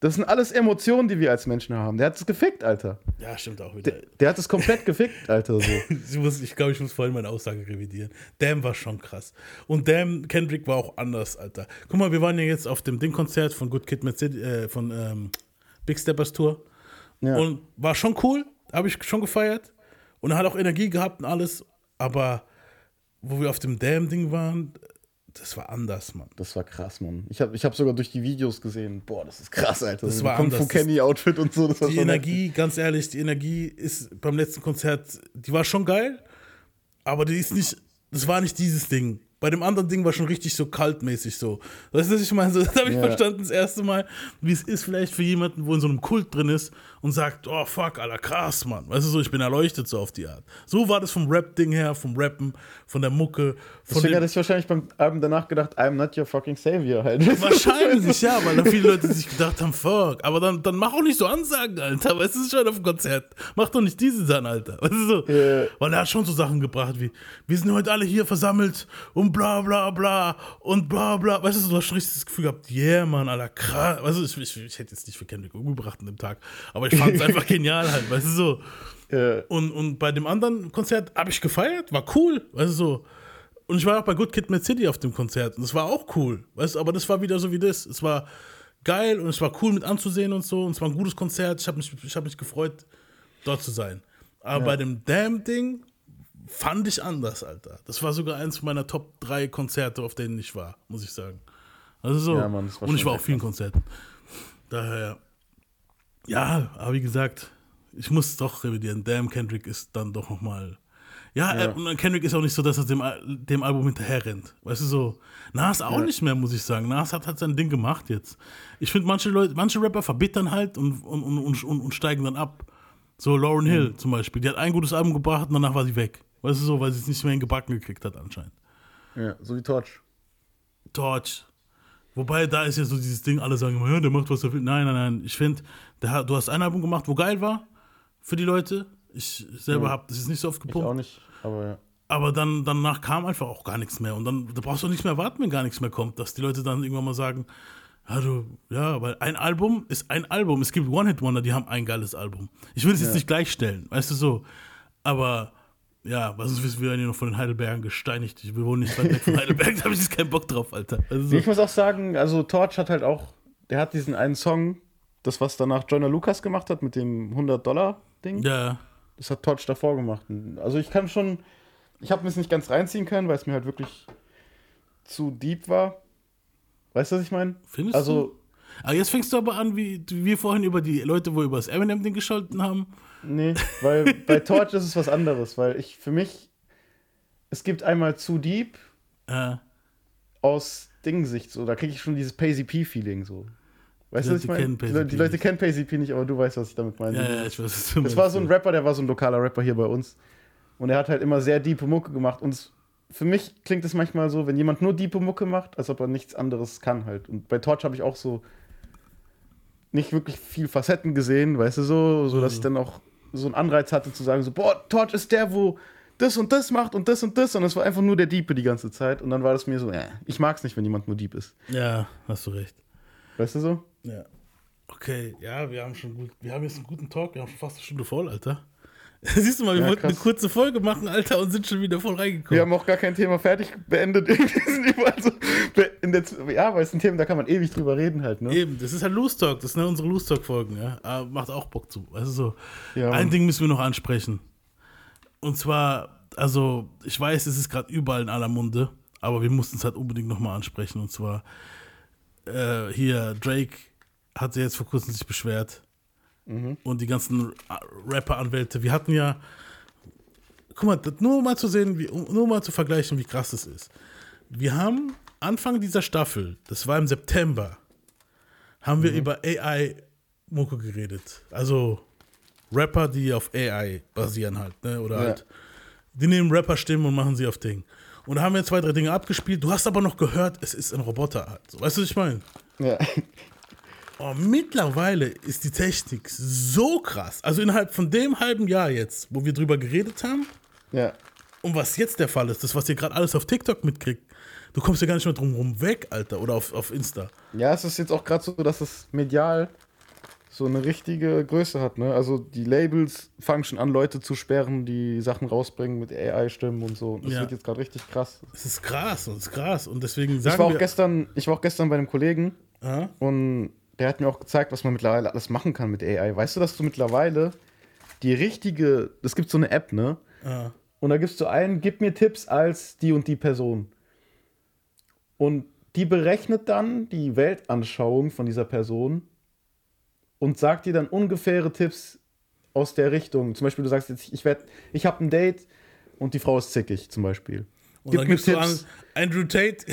Speaker 2: Das sind alles Emotionen, die wir als Menschen haben. Der hat es gefickt, Alter.
Speaker 1: Ja, stimmt auch wieder.
Speaker 2: Der, der hat es komplett gefickt, Alter. So.
Speaker 1: Ich, muss, ich glaube, ich muss vorhin meine Aussage revidieren. Damn war schon krass. Und Damn, Kendrick war auch anders, Alter. Guck mal, wir waren ja jetzt auf dem Ding-Konzert von Good Kid, City, äh, von ähm, Big Steppers Tour.
Speaker 2: Ja.
Speaker 1: Und war schon cool, habe ich schon gefeiert. Und er hat auch Energie gehabt und alles. Aber wo wir auf dem Damn-Ding waren, das war anders, Mann.
Speaker 2: Das war krass, Mann. Ich habe ich hab sogar durch die Videos gesehen. Boah, das ist krass, Alter.
Speaker 1: Das
Speaker 2: So
Speaker 1: war
Speaker 2: Kung. Fu Kenny Outfit und so.
Speaker 1: Die Energie, ganz ehrlich, die Energie ist beim letzten Konzert, die war schon geil, aber die ist nicht, das war nicht dieses Ding. Bei dem anderen Ding war schon richtig so kaltmäßig so. Weißt du, was ich meine? So, das habe ich
Speaker 2: Ja.
Speaker 1: verstanden das erste Mal, wie es ist vielleicht für jemanden, wo in so einem Kult drin ist und sagt, oh fuck, Alter, krass, Mann. Weißt du so, ich bin erleuchtet so auf die Art. So war das vom Rap-Ding her, vom Rappen, von der Mucke, von
Speaker 2: Deswegen hatte ich wahrscheinlich beim Album danach gedacht, I'm not your fucking savior halt.
Speaker 1: Wahrscheinlich, ja, weil dann viele Leute sich gedacht haben, fuck, aber dann, dann mach auch nicht so Ansagen, Alter, weißt du, es ist schon auf dem Konzert. Mach doch nicht diese dann, Alter. Weißt du so?
Speaker 2: Ja.
Speaker 1: Weil er hat schon so Sachen gebracht wie, wir sind heute alle hier versammelt und bla bla bla und bla bla. Weißt du, du hast schon richtig das Gefühl gehabt, yeah, Mann, Alter, krass. Weißt du, ich, ich, ich hätte jetzt nicht für Kendrick umgebracht an dem Tag, aber ich fand es einfach genial halt, weißt du so.
Speaker 2: Ja.
Speaker 1: Und, und bei dem anderen Konzert habe ich gefeiert, war cool, weißt du so. Und ich war auch bei Good Kid Mad City auf dem Konzert und das war auch cool, weißt du, aber das war wieder so wie das. Es war geil und es war cool mit anzusehen und so und es war ein gutes Konzert. Ich habe mich, ich hab mich gefreut, dort zu sein. Aber bei dem Damn-Ding fand ich anders, Alter. Das war sogar eins meiner Top 3 Konzerte, auf denen ich war, muss ich sagen. Also so.
Speaker 2: Ja, Mann,
Speaker 1: und ich war auf vielen Konzerten. Daher, ja, aber wie gesagt, ich muss doch revidieren. Damn, Kendrick ist dann doch nochmal. Ja,
Speaker 2: Ja.
Speaker 1: Er, und Kendrick ist auch nicht so, dass er dem, dem Album hinterher rennt. Weißt du so? Nas auch
Speaker 2: Ja.
Speaker 1: nicht mehr, muss ich sagen. Nas hat, hat sein Ding gemacht jetzt. Ich finde, manche Leute, manche Rapper verbittern halt und, und, und, und, und, und steigen dann ab. So Lauren Hill zum Beispiel. Die hat ein gutes Album gebracht und danach war sie weg. Weißt du so, weil sie es nicht mehr in Gebacken gekriegt hat anscheinend.
Speaker 2: ja, so wie Torch.
Speaker 1: Torch. Wobei, da ist ja so dieses Ding, alle sagen immer, ja, der macht, was er will. Nein, nein, nein. Ich finde, du hast ein Album gemacht, wo geil war für die Leute. Ich selber
Speaker 2: Ja.
Speaker 1: habe das ist nicht so oft
Speaker 2: Ich
Speaker 1: gepumpt.
Speaker 2: auch nicht, aber ja.
Speaker 1: Aber dann, danach kam einfach auch gar nichts mehr. Und dann da brauchst du auch nicht mehr warten, wenn gar nichts mehr kommt. Dass die Leute dann irgendwann mal sagen, ja, du, ja, weil ein Album ist ein Album. Es gibt One-Hit-Wonder, die haben ein geiles Album. Ich will es jetzt
Speaker 2: Ja.
Speaker 1: nicht gleichstellen, weißt du so. Aber ja, was sonst wir werden ja noch von den Heidelbergern gesteinigt. Wir wohnen nicht weit weg von Heidelberg, da habe ich jetzt keinen Bock drauf, Alter. Also so.
Speaker 2: Ich muss auch sagen, also Torch hat halt auch, der hat diesen einen Song, das was danach Joyner Lucas gemacht hat mit dem 100-Dollar-Ding,
Speaker 1: Ja,
Speaker 2: das hat Torch davor gemacht. Also ich kann schon, ich habe mir es nicht ganz reinziehen können, weil es mir halt wirklich zu deep war. Weißt du, was ich meine?
Speaker 1: findest
Speaker 2: Also,
Speaker 1: du? Aber jetzt fängst du aber an, wie wie wir vorhin über die Leute, wo über das Eminem-Ding gescholten haben.
Speaker 2: Nee, weil bei Torch ist es was anderes, weil ich, für mich, es gibt einmal zu deep
Speaker 1: Äh,
Speaker 2: aus Dingsicht, so, da kriege ich schon dieses Pay-CP-Feeling, so. Weißt du, was ich meine? Die, Leute- Leute
Speaker 1: nicht.
Speaker 2: kennen Pay-CP nicht, aber du weißt, was ich damit meine.
Speaker 1: ja, ja, ich weiß, was du
Speaker 2: Das war so ein Rapper, der war so ein lokaler Rapper hier bei uns. Und er hat halt immer sehr diepe Mucke gemacht. Und für mich klingt es manchmal so, wenn jemand nur diepe Mucke macht, als ob er nichts anderes kann halt. Und bei Torch habe ich auch so nicht wirklich viel Facetten gesehen, weißt du, so, so dass ich dann auch so einen Anreiz hatte zu sagen, so, boah, Torch ist der, wo das und das macht und das und das. Und es war einfach nur der Diepe die ganze Zeit. Und dann war das mir so, äh, ich mag es nicht, wenn jemand nur Dieb ist.
Speaker 1: Ja, hast du recht.
Speaker 2: Weißt du so?
Speaker 1: Ja. Okay, ja, wir haben schon gut, wir haben jetzt einen guten Talk, wir haben schon fast eine Stunde voll, Alter. Siehst du mal, wir
Speaker 2: Ja,
Speaker 1: wollten eine
Speaker 2: krass.
Speaker 1: kurze Folge machen, Alter, und sind schon wieder voll reingekommen.
Speaker 2: Wir haben auch gar kein Thema fertig beendet. So in der, ja, weil es sind Themen, da kann man ewig drüber reden halt, ne?
Speaker 1: Eben, das ist halt Loose Talk, das sind ja unsere Loose Talk-Folgen, ja. Aber macht auch Bock zu. Also so.
Speaker 2: Ja,
Speaker 1: Ein. Ding müssen wir noch ansprechen. Und zwar, also, ich weiß, es ist gerade überall in aller Munde, aber wir mussten es halt unbedingt nochmal ansprechen. Und zwar, äh, hier, Drake hat sich jetzt vor kurzem sich beschwert. Und die ganzen Rapper-Anwälte. Wir hatten ja, guck mal, das nur mal zu sehen, wie, nur mal zu vergleichen, wie krass es ist. Wir haben Anfang dieser Staffel, das war im September, haben wir über AI-Mucke geredet. Also Rapper, die auf AI basieren halt, ne? Oder
Speaker 2: Ja.
Speaker 1: halt, die nehmen Rapper-Stimmen und machen sie auf Ding. Und da haben wir zwei, drei Dinge abgespielt. Du hast aber noch gehört, es ist ein Roboter halt. Weißt du, was ich meine?
Speaker 2: Ja.
Speaker 1: Oh, mittlerweile ist die Technik so krass. Also innerhalb von dem halben Jahr jetzt, wo wir drüber geredet haben,
Speaker 2: ja.
Speaker 1: und was jetzt der Fall ist, das, was ihr gerade alles auf TikTok mitkriegt, du kommst ja gar nicht mehr drum rum weg, Alter, oder auf, auf Insta.
Speaker 2: Ja, es ist jetzt auch gerade so, dass es medial so eine richtige Größe hat, ne? Also die Labels fangen schon an, Leute zu sperren, die Sachen rausbringen mit AI-Stimmen und so. Das
Speaker 1: Ja.
Speaker 2: wird jetzt gerade richtig krass.
Speaker 1: Es ist krass und es ist krass. Und deswegen
Speaker 2: Ich
Speaker 1: sagen
Speaker 2: war, auch
Speaker 1: wir.
Speaker 2: gestern, ich war auch gestern bei einem Kollegen
Speaker 1: Ah,
Speaker 2: und der hat mir auch gezeigt, was man mittlerweile alles machen kann mit AI. Weißt du, dass du mittlerweile die richtige, es gibt so eine App, ne?
Speaker 1: ah,
Speaker 2: Und da gibst du ein, gib mir Tipps als die und die Person. Und die berechnet dann die Weltanschauung von dieser Person und sagt dir dann ungefähre Tipps aus der Richtung. Zum Beispiel, du sagst jetzt, ich werd, ich habe ein Date und die Frau ist zickig, zum Beispiel.
Speaker 1: und dann gibst du an Andrew Tate,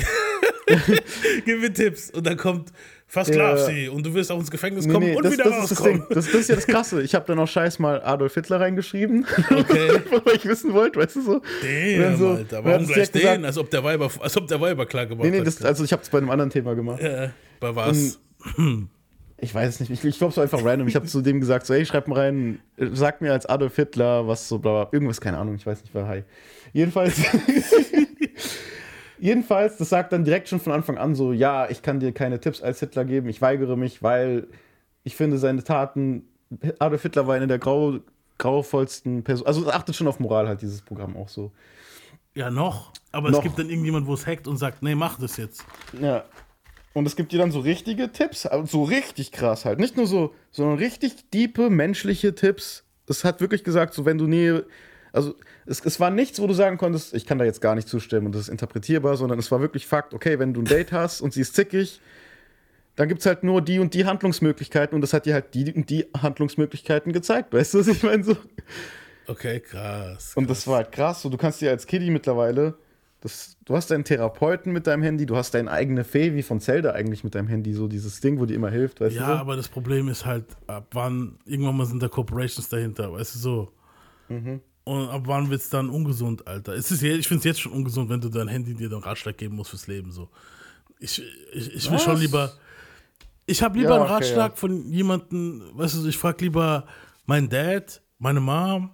Speaker 1: gib mir Tipps. Und dann kommt Fast
Speaker 2: Ja.
Speaker 1: Love Sie und du wirst auch ins Gefängnis
Speaker 2: Nee,
Speaker 1: kommen
Speaker 2: nee,
Speaker 1: und
Speaker 2: das,
Speaker 1: wieder
Speaker 2: das ist das
Speaker 1: rauskommen.
Speaker 2: Das, ist ja das Krasse. Ich habe dann auch scheiß mal Adolf Hitler reingeschrieben,
Speaker 1: Okay.
Speaker 2: weil ich wissen wollte, weißt du so. Und
Speaker 1: Damn,
Speaker 2: so-
Speaker 1: Alter. Warum gleich
Speaker 2: gesagt-
Speaker 1: den? Als ob der Weiber, als ob der Weiber klar gemacht
Speaker 2: Nee, nee,
Speaker 1: hat.
Speaker 2: also ich habe es bei einem anderen Thema gemacht.
Speaker 1: äh, bei was?
Speaker 2: Ich weiß es nicht. Ich, ich glaube, es war einfach random. Ich habe zu dem gesagt, so, hey, schreib mal rein, sag mir als Adolf Hitler, was so, bla, bla, irgendwas, keine Ahnung, ich weiß nicht, war hi. Jedenfalls, jedenfalls, das sagt dann direkt schon von Anfang an so, ja, ich kann dir keine Tipps als Hitler geben, ich weigere mich, weil ich finde seine Taten, Adolf Hitler war eine der grau, grauvollsten Personen, also es achtet schon auf Moral halt, dieses Programm auch so.
Speaker 1: Ja, noch. Aber
Speaker 2: Noch.
Speaker 1: es gibt dann irgendjemand, wo es hackt und sagt, nee, mach das jetzt.
Speaker 2: Ja. Und es gibt dir dann so richtige Tipps, also so richtig krass halt. Nicht nur so, sondern richtig diepe menschliche Tipps. Es hat wirklich gesagt, so wenn du Nähe, also es, es war nichts, wo du sagen konntest, ich kann da jetzt gar nicht zustimmen und das ist interpretierbar, sondern es war wirklich Fakt, okay, wenn du ein Date hast und sie ist zickig, dann gibt es halt nur die und die Handlungsmöglichkeiten und das hat dir halt die und die Handlungsmöglichkeiten gezeigt. Weißt du, was ich meine? So.
Speaker 1: Okay, krass.
Speaker 2: Und das war halt krass. So, du kannst dir als Kiddie mittlerweile, das, du hast deinen Therapeuten mit deinem Handy, du hast deine eigene Fee, wie von Zelda eigentlich mit deinem Handy, so dieses Ding, wo dir immer hilft, weißt
Speaker 1: Ja,
Speaker 2: du? so?
Speaker 1: aber das Problem ist halt, ab wann, irgendwann mal sind da Corporations dahinter, weißt du so.
Speaker 2: Mhm.
Speaker 1: Und ab wann wird es dann ungesund, Alter? Es ist, ich finde es jetzt schon ungesund, wenn du dein Handy dir dann Ratschlag geben musst fürs Leben, so. Ich, ich, ich will
Speaker 2: Was?
Speaker 1: schon lieber, ich habe lieber
Speaker 2: Ja,
Speaker 1: einen
Speaker 2: okay,
Speaker 1: Ratschlag
Speaker 2: ja.
Speaker 1: von jemandem, weißt du, ich frage lieber meinen Dad, meine Mom,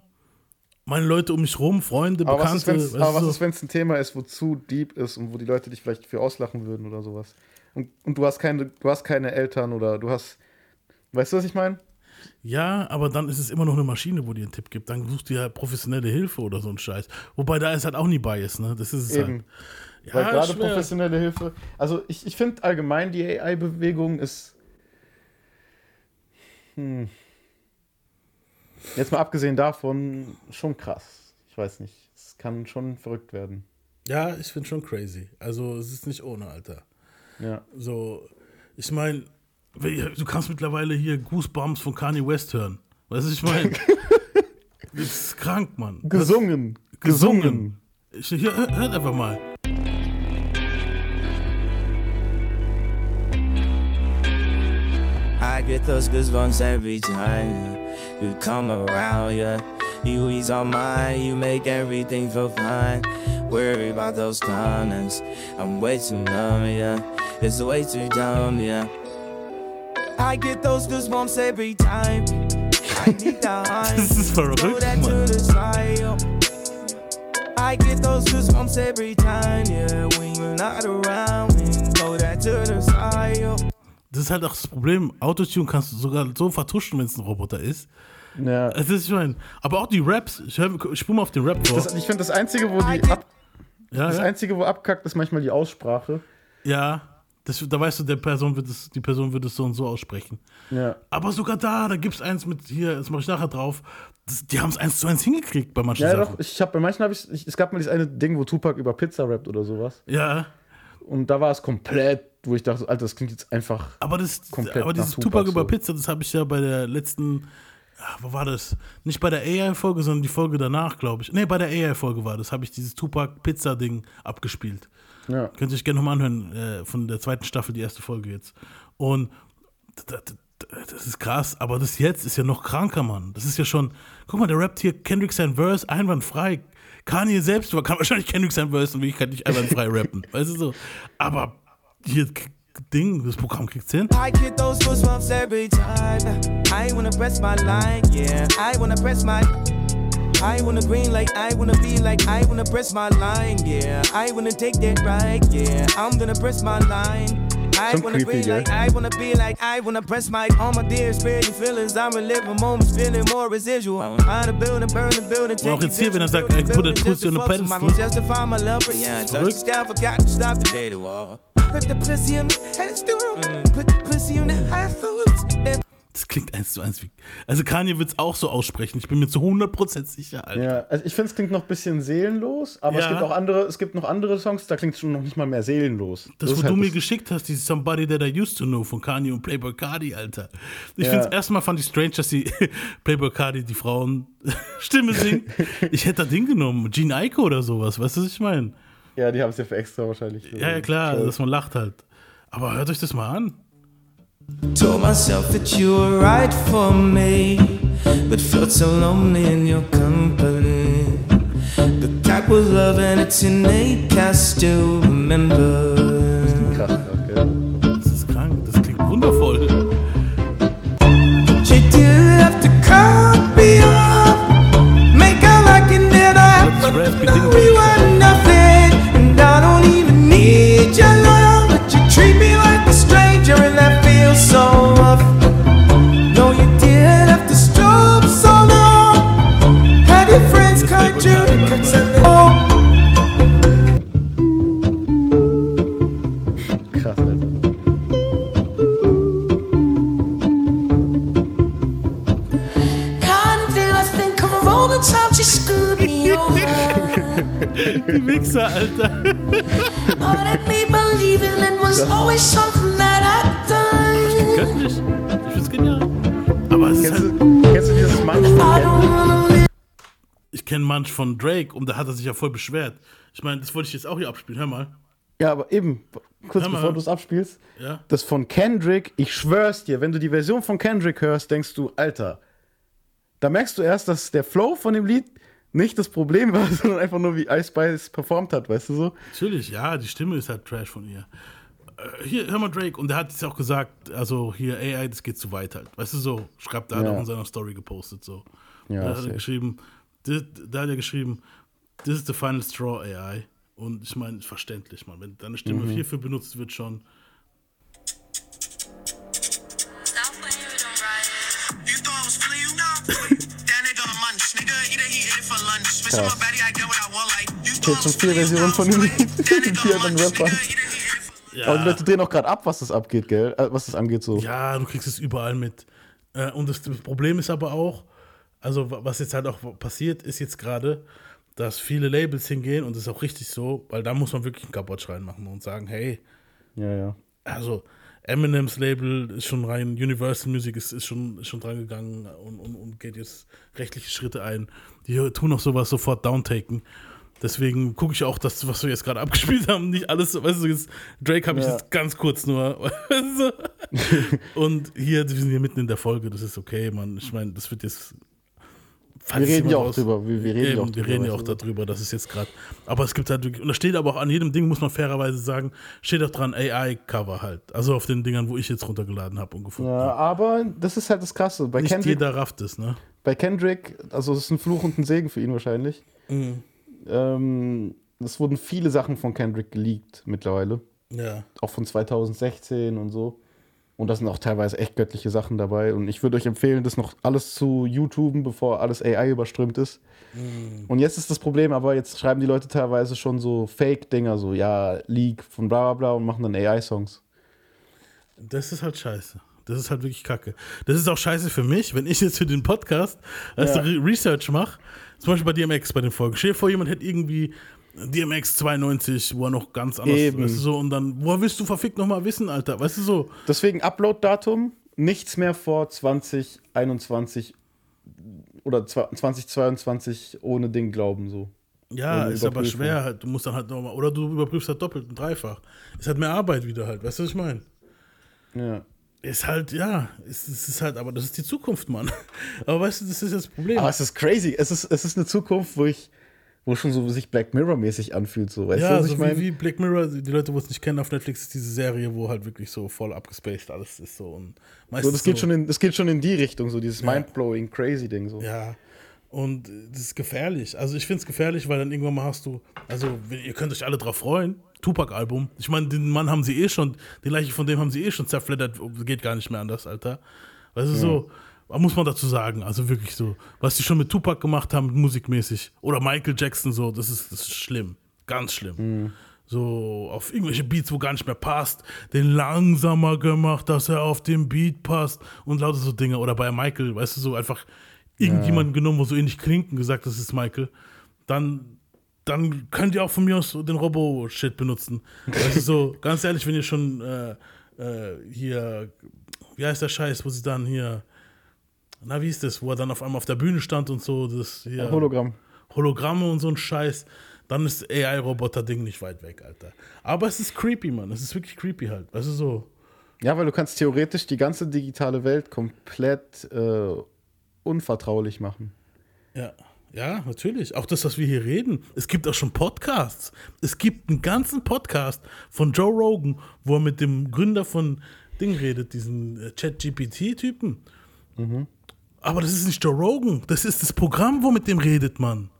Speaker 1: meine Leute um mich rum, Freunde,
Speaker 2: Aber was ist,
Speaker 1: Bekannte. weißt du,
Speaker 2: aber was ist, wenn es ein Thema ist, wo zu deep ist und wo die Leute dich vielleicht für auslachen würden oder sowas? Und, und du hast keine, du hast keine Eltern oder du hast. Weißt du, was ich meine?
Speaker 1: Ja, aber dann ist es immer noch eine Maschine, wo dir einen Tipp gibt. Dann suchst du ja professionelle Hilfe oder so ein Scheiß. Wobei da ist halt auch nie Bias, ne? Das ist es
Speaker 2: Eben.
Speaker 1: halt. Ja,
Speaker 2: Weil gerade
Speaker 1: schwer.
Speaker 2: professionelle Hilfe. Also ich, ich finde allgemein die AI-Bewegung ist. Hm. Jetzt mal abgesehen davon, schon krass. Ich weiß nicht. Es kann schon verrückt werden.
Speaker 1: Ja, ich finde schon crazy. Also es ist nicht ohne, Alter.
Speaker 2: Ja.
Speaker 1: So, ich meine, du kannst mittlerweile hier Goosebumps von Kanye West hören. Weißt du, was ich meine? das ist krank, Mann.
Speaker 2: Gesungen.
Speaker 1: Das- gesungen. Ich, hier, hört hört einfach mal.
Speaker 3: I get those goosebumps every time you come around, yeah. You ease on mine, you make everything feel fine. Worry about those comments, I'm way too numb, yeah. It's way too dumb, yeah. I get those goosebumps every time. I need the high.
Speaker 1: Das ist verrückt, Mann.
Speaker 3: I get those goosebumps every time, yeah. When you're not around, and throw that to the side, yo.
Speaker 1: das ist halt auch das Problem. Autotune kannst du sogar so vertuschen, wenn es ein Roboter ist.
Speaker 2: Ja.
Speaker 1: Es ist, mein, aber auch die Raps. Ich, ich spule mal auf den Rap vor.
Speaker 2: Das, ich finde, das Einzige, wo die ab,
Speaker 1: ja,
Speaker 2: das
Speaker 1: ja.
Speaker 2: Einzige, wo abkackt, ist manchmal die Aussprache.
Speaker 1: ja. Das, da weißt du, der Person wird es, die Person wird es so und so aussprechen.
Speaker 2: Ja.
Speaker 1: Aber sogar da, da gibt es eins mit, hier, das mache ich nachher drauf. Das, die haben es eins zu eins hingekriegt bei manchen
Speaker 2: Ja,
Speaker 1: Sachen.
Speaker 2: doch, ich habe bei manchen habe ich, ich, es gab mal dieses eine Ding, wo Tupac über Pizza rappt oder sowas.
Speaker 1: Ja,
Speaker 2: Und da war es komplett, wo ich dachte, Alter, das klingt jetzt einfach.
Speaker 1: aber, das,
Speaker 2: Komplett
Speaker 1: aber dieses
Speaker 2: Tupac
Speaker 1: Tupac über
Speaker 2: so.
Speaker 1: Pizza, das habe ich ja bei der letzten, ah, wo war das? Nicht bei der AI-Folge, sondern die Folge danach, glaube ich. Nee, bei der AI-Folge war das, habe ich dieses Tupac-Pizza-Ding abgespielt.
Speaker 2: Ja.
Speaker 1: Könnt ihr euch gerne nochmal anhören, äh, von der zweiten Staffel, die erste Folge jetzt. Und das, das ist krass, aber das jetzt ist ja noch kranker, Mann. Das ist ja schon, guck mal, der rappt hier Kendrick sein Verse einwandfrei. Kanye selbst kann wahrscheinlich Kendrick sein Verse in Wirklichkeit nicht einwandfrei rappen. Weißt du so? Aber hier, Ding, das Programm kriegt's hin.
Speaker 3: I get those goosebumps every time. I wanna press my line, yeah. I wanna press my. I wanna green like I wanna be like I wanna press my line, yeah. I wanna take that right, yeah. I'm gonna press my line. I
Speaker 2: Some
Speaker 3: wanna
Speaker 2: creepy,
Speaker 3: green
Speaker 2: yeah.
Speaker 3: like I wanna be like I wanna press my all my dear spiritual feelings. I'm reliving moments, feeling more residual. I'm a building, burn the building.
Speaker 1: Und auch
Speaker 3: take
Speaker 1: jetzt hier, wenn er sagt,
Speaker 3: building,
Speaker 1: I put it-
Speaker 3: building,
Speaker 1: puts you on a
Speaker 3: just to fuck
Speaker 1: pedestal.
Speaker 3: with my- Justify my love for yeah.
Speaker 1: Zurück.
Speaker 3: Touch down, forgot to stop the data wall. Put the pussy in the pedestal. Put the pussy in the high foods.
Speaker 1: Das klingt eins zu eins wie. Also Kanye wird's auch so aussprechen. Ich bin mir zu 100% sicher, Alter.
Speaker 2: Ja, also ich finde, es klingt noch ein bisschen seelenlos, aber es
Speaker 1: Ja.
Speaker 2: gibt auch andere, es gibt noch andere Songs, da klingt es schon noch nicht mal mehr seelenlos.
Speaker 1: Das,
Speaker 2: ist
Speaker 1: wo
Speaker 2: halt
Speaker 1: du mir
Speaker 2: das-
Speaker 1: geschickt hast, dieses Somebody That I Used to Know von Kanye und Playboy Cardi, Alter. Ich
Speaker 2: Ja.
Speaker 1: find's erstmal fand ich strange, dass die Playboy Cardi die Frauen Stimme singt. Ich hätte das Ding genommen, Gene Eiko oder sowas, weißt du, was ich meine?
Speaker 2: Ja, die haben es ja für extra wahrscheinlich.
Speaker 1: Ja, ja, klar,
Speaker 2: Show.
Speaker 1: dass man lacht halt. Aber hört euch das mal an.
Speaker 3: Told myself that you were right for me, but felt so lonely in your company. The type of love and its innate, I still remember.
Speaker 2: Krass, okay.
Speaker 1: Das ist krank, das klingt wundervoll.
Speaker 3: She did
Speaker 4: done.
Speaker 1: Göttlich. Ich find's genial. Aber es ist
Speaker 2: Kennst
Speaker 1: halt,
Speaker 2: du, kennst du dieses Mann von
Speaker 4: live.
Speaker 1: ich kenne Munch von Drake und da hat er sich ja voll beschwert. Ich meine, das wollte ich jetzt auch hier abspielen. Hör mal.
Speaker 2: Ja, aber eben, kurz bevor du es abspielst,
Speaker 1: Ja.
Speaker 2: das von Kendrick, ich schwör's dir, wenn du die Version von Kendrick hörst, denkst du, Alter, da merkst du erst, dass der Flow von dem Lied nicht das Problem war, sondern einfach nur, wie Ice Spice performt hat, weißt du so?
Speaker 1: Natürlich, ja, die Stimme ist halt Trash von ihr. Äh, Hier, hör mal Drake, und der hat jetzt auch gesagt, also hier AI, das geht zu weit halt. Weißt du so, schreibt da, hat er
Speaker 2: Ja.
Speaker 1: auch in seiner Story gepostet so.
Speaker 2: Ja,
Speaker 1: da hat er geschrieben, this, da hat er geschrieben, this is the final straw AI. Und ich meine, verständlich, man, wenn deine Stimme
Speaker 2: Mhm.
Speaker 1: hierfür benutzt wird schon.
Speaker 5: I
Speaker 2: schon
Speaker 5: was
Speaker 2: vier Versionen von
Speaker 5: nigga
Speaker 2: vier
Speaker 5: a
Speaker 2: dann
Speaker 5: munch.
Speaker 2: Rap
Speaker 5: Nigga,
Speaker 2: waren.
Speaker 5: either he ate it for
Speaker 1: Ja,
Speaker 2: Aber die Leute drehen auch gerade ab, was das abgeht, gell? Äh, Was das angeht so.
Speaker 1: ja, du kriegst es überall mit. Äh, und das Problem ist aber auch, also wa- was jetzt halt auch passiert, ist jetzt gerade, dass viele Labels hingehen und das ist auch richtig so, weil da muss man wirklich einen Kappotsch reinmachen und sagen, hey,
Speaker 2: Ja, ja.
Speaker 1: also Eminems Label ist schon rein, Universal Music ist, ist, schon, ist schon dran gegangen und, und, und geht jetzt rechtliche Schritte ein. Die tun auch sowas sofort downtaken. Deswegen gucke ich auch, dass, was wir jetzt gerade abgespielt haben, nicht alles, weißt du, jetzt, Drake habe ich
Speaker 2: Ja.
Speaker 1: jetzt ganz kurz nur. weißt du? und hier, wir sind hier mitten in der Folge, das ist okay, Mann. Ich meine, das wird jetzt.
Speaker 2: Wir reden ja auch
Speaker 1: raus-
Speaker 2: drüber. Wir, wir reden ja auch
Speaker 1: wir
Speaker 2: drüber.
Speaker 1: reden ja auch darüber, das ist jetzt gerade. Aber es gibt halt wirklich, und da steht aber auch an jedem Ding, muss man fairerweise sagen, steht auch dran AI-Cover halt. Also auf den Dingern, wo ich jetzt runtergeladen habe und gefunden
Speaker 2: Ja,
Speaker 1: habe.
Speaker 2: aber das ist halt das Krasse. Bei
Speaker 1: Nicht
Speaker 2: Kendrick,
Speaker 1: jeder rafft es, ne?
Speaker 2: bei Kendrick, also es ist ein Fluch und ein Segen für ihn wahrscheinlich.
Speaker 1: Mhm.
Speaker 2: Ähm, es wurden viele Sachen von Kendrick geleakt mittlerweile.
Speaker 1: Ja.
Speaker 2: Auch von 2016 und so. Und da sind auch teilweise echt göttliche Sachen dabei. Und ich würde euch empfehlen, das noch alles zu YouTuben, bevor alles AI überströmt ist. Und jetzt ist das Problem, aber jetzt schreiben die Leute teilweise schon so Fake-Dinger, so ja, Leak von bla bla bla und machen dann AI-Songs.
Speaker 1: Das ist halt scheiße. Das ist halt wirklich kacke. Das ist auch scheiße für mich, wenn ich jetzt für den Podcast als
Speaker 2: Ja.
Speaker 1: Re Research mache, zum Beispiel bei DMX bei den Folgen. Stell dir vor, jemand hätte irgendwie DMX 92, wo er noch ganz anders
Speaker 2: Eben.
Speaker 1: weißt du, so, und dann, woher willst du verfickt nochmal wissen, Alter? Weißt du so?
Speaker 2: Deswegen Upload-Datum, nichts mehr vor 2021 oder zwa- 2022 ohne Ding glauben, so.
Speaker 1: Ja, ist aber schwer halt. Du musst dann halt nochmal, oder du überprüfst halt doppelt und dreifach. Ist halt mehr Arbeit wieder halt, weißt du, was ich meine?
Speaker 2: Ja.
Speaker 1: Ist halt, ja, es, es ist halt, aber das ist die Zukunft, Mann. Aber weißt du, das ist das Problem.
Speaker 2: Aber es ist crazy. Es ist, es ist eine Zukunft, wo ich, wo schon so sich Black Mirror-mäßig anfühlt, so. Weißt du,
Speaker 1: ja,
Speaker 2: was
Speaker 1: so
Speaker 2: ich meine?
Speaker 1: wie, wie Black Mirror, die Leute, wo es nicht kennen, auf Netflix ist diese Serie, wo halt wirklich so voll abgespaced alles ist so und
Speaker 2: So,
Speaker 1: meistens
Speaker 2: das, geht schon in, das geht schon in die Richtung, so dieses mind-blowing, crazy Ding. So.
Speaker 1: Ja. Und das ist gefährlich. Also ich finde es gefährlich, weil dann irgendwann mal hast du, also ihr könnt euch alle drauf freuen, Tupac-Album. Ich meine, den Mann haben sie eh schon, die Leiche von dem haben sie eh schon zerfleddert, geht gar nicht mehr anders, Alter. Weißt du, so, was muss man dazu sagen? Also wirklich so, was die schon mit Tupac gemacht haben, musikmäßig. Oder Michael Jackson so, das ist, das ist schlimm. Ganz schlimm. So auf irgendwelche Beats, wo gar nicht mehr passt, den langsamer gemacht, dass er auf den Beat passt und lauter so Dinge. Oder bei Michael, weißt du, so einfach irgendjemanden genommen, wo so ähnlich klingt und gesagt, das ist Michael. Dann, dann könnt ihr auch von mir aus den Robo-Shit benutzen. Das ist so, ganz ehrlich, wenn ihr schon äh, äh, hier, wie heißt der Scheiß, wo sie dann hier, na, wie ist das, wo er dann auf einmal auf der Bühne stand und so, das hier.
Speaker 2: Hologramm.
Speaker 1: Hologramme und so ein Scheiß, dann ist AI-Roboter-Ding nicht weit weg, Alter. Aber es ist creepy, Mann. Es ist wirklich creepy halt. Weißt du so?
Speaker 2: Ja, weil du kannst theoretisch die ganze digitale Welt komplett äh, unvertraulich machen.
Speaker 1: Ja. Ja, natürlich. Auch das, was wir hier reden. Es gibt auch schon Podcasts. Es gibt einen ganzen Podcast von Joe Rogan, wo er mit dem Gründer von Ding redet, diesen äh, Chat-GPT-Typen. Aber das ist nicht Joe Rogan. Das ist das Programm, wo mit dem redet, Mann.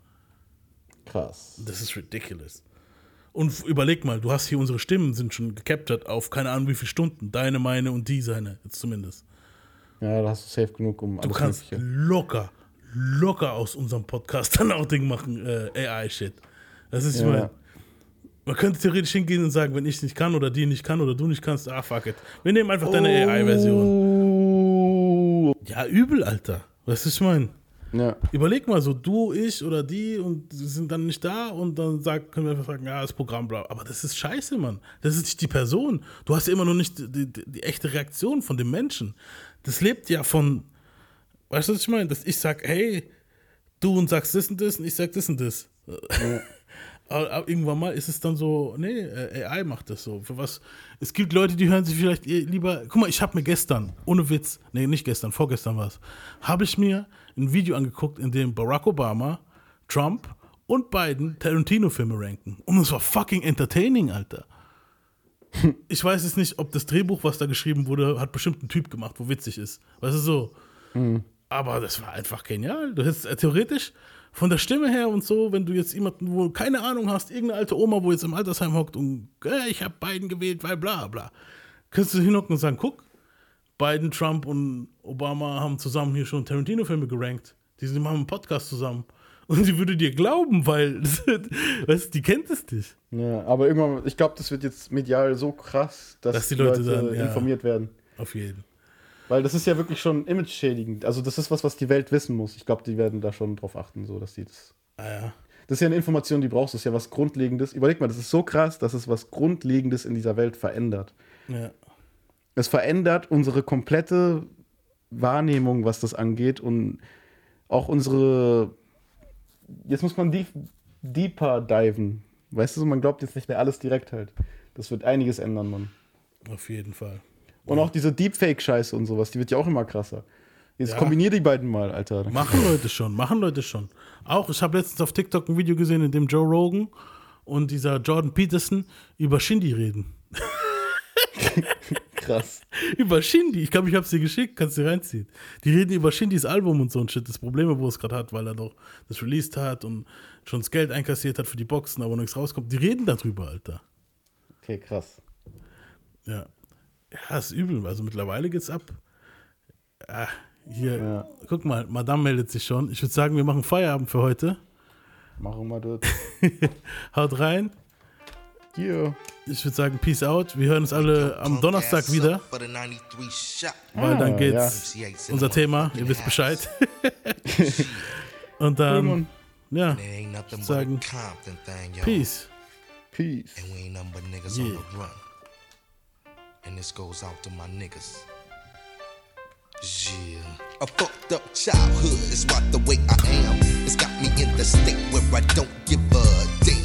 Speaker 2: Krass.
Speaker 1: Das ist ridiculous. Und überleg mal, du hast hier unsere Stimmen sind schon gecaptured auf keine Ahnung wie viele Stunden. Deine, meine und die seine, jetzt zumindest.
Speaker 2: Ja, da hast du safe genug, um
Speaker 1: Du kannst
Speaker 2: Mögliche.
Speaker 1: locker, locker aus unserem Podcast dann auch Ding machen, äh, AI-Shit. Das ist,
Speaker 2: Ja.
Speaker 1: mein, man könnte theoretisch hingehen und sagen, wenn ich nicht kann oder die nicht kann oder du nicht kannst, ah, fuck it. Wir nehmen einfach deine AI-Version. Ja, übel, Alter. Weißt du, was ich meine?
Speaker 2: Ja.
Speaker 1: Überleg mal so, du, ich oder die und sie sind dann nicht da und dann sag, können wir einfach sagen, ja, das Programm, bla. Aber das ist scheiße, Mann. Das ist nicht die Person. Du hast ja immer noch nicht die, die, die echte Reaktion von dem Menschen. Das lebt ja von, weißt du, was ich meine? Dass ich sag, hey, du und sagst das und das und ich sag das und das. Aber, aber irgendwann mal ist es dann so, nee, äh, AI macht das so. Für was? Es gibt Leute, die hören sich vielleicht eh lieber. Guck mal, ich habe mir gestern, ohne Witz, nee, nicht gestern, vorgestern war es, habe ich mir ein Video angeguckt, in dem Barack Obama, Trump und Biden Tarantino-Filme ranken. Und es war fucking entertaining, Alter. Ich weiß jetzt nicht, ob das Drehbuch, was da geschrieben wurde, hat bestimmt ein Typ gemacht, wo witzig ist. Weißt du so? Aber das war einfach genial. Du hättest äh, theoretisch von der Stimme her und so, wenn du jetzt jemanden, wo keine Ahnung hast, irgendeine alte Oma, wo jetzt im Altersheim hockt und äh, ich habe Biden gewählt, weil bla bla, kannst du hinhocken und sagen, guck, Biden, Trump und Obama haben zusammen hier schon Tarantino-Filme gerankt. Die sind machen einen Podcast zusammen. Und sie würde dir glauben, weil, weißt, die kennt es dich.
Speaker 2: ja. Aber irgendwann, ich glaube, das wird jetzt medial so krass, dass,
Speaker 1: Dass die Leute
Speaker 2: Leute,
Speaker 1: dann, ja.
Speaker 2: informiert werden.
Speaker 1: Auf jeden.
Speaker 2: Weil das ist ja wirklich schon image-schädigend. Also das ist was, was die Welt wissen muss. Ich glaube, die werden da schon drauf achten, so dass die das.
Speaker 1: Ah ja.
Speaker 2: Das ist ja eine Information, die brauchst. Das ist ja was Grundlegendes. Überleg mal, das ist so krass, dass es was Grundlegendes in dieser Welt verändert.
Speaker 1: Ja.
Speaker 2: Es verändert unsere komplette Wahrnehmung, was das angeht und auch unsere. Jetzt muss man deep, deeper diven. Weißt du, man glaubt jetzt nicht mehr alles direkt halt. Das wird einiges ändern, Mann.
Speaker 1: Auf jeden Fall.
Speaker 2: Und auch diese Deepfake-Scheiße und sowas, die wird ja auch immer krasser. Jetzt
Speaker 1: Ja.
Speaker 2: kombinier die beiden mal, Alter.
Speaker 1: Machen Leute schon, machen Leute schon. Auch, ich habe letztens auf TikTok ein Video gesehen, in dem Joe Rogan und dieser Jordan Peterson über Shindy reden.
Speaker 2: Krass.
Speaker 1: über Shindy. Ich glaube, ich habe dir geschickt, kannst du reinziehen. Die reden über Shindys Album und so ein Shit. Das Probleme, wo es gerade hat, weil er doch das released hat und schon das Geld einkassiert hat für die Boxen, aber nichts rauskommt. Die reden darüber, Alter.
Speaker 2: Okay, krass.
Speaker 1: Ja. Ja, ist übel. Also mittlerweile geht's ab. Ah, hier, guck mal, Madame meldet sich schon. Ich würde sagen, wir machen Feierabend für heute.
Speaker 2: Machen wir das.
Speaker 1: Haut rein.
Speaker 2: Hier.
Speaker 1: Ich würde sagen, Peace out. Wir hören uns alle am Donnerstag wieder, weil dann
Speaker 2: Ah,
Speaker 1: geht's unser Thema. Ihr wisst Bescheid. Und dann, ja, sagen, Peace.
Speaker 2: Peace.
Speaker 6: And we ain't nothing but niggas
Speaker 1: Yeah.
Speaker 6: And this goes out to my niggas. Yeah. A fucked up childhood is right the way I am. It's got me in the state where I don't give a damn.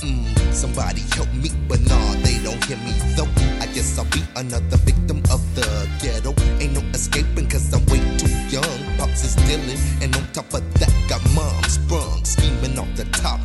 Speaker 6: Mm, somebody help me, but nah, they don't hear me though. I guess I'll be another victim of the ghetto. Ain't no escaping cause I'm way too young. Pops is dealing, and on top of that, got mom sprung, scheming off the top.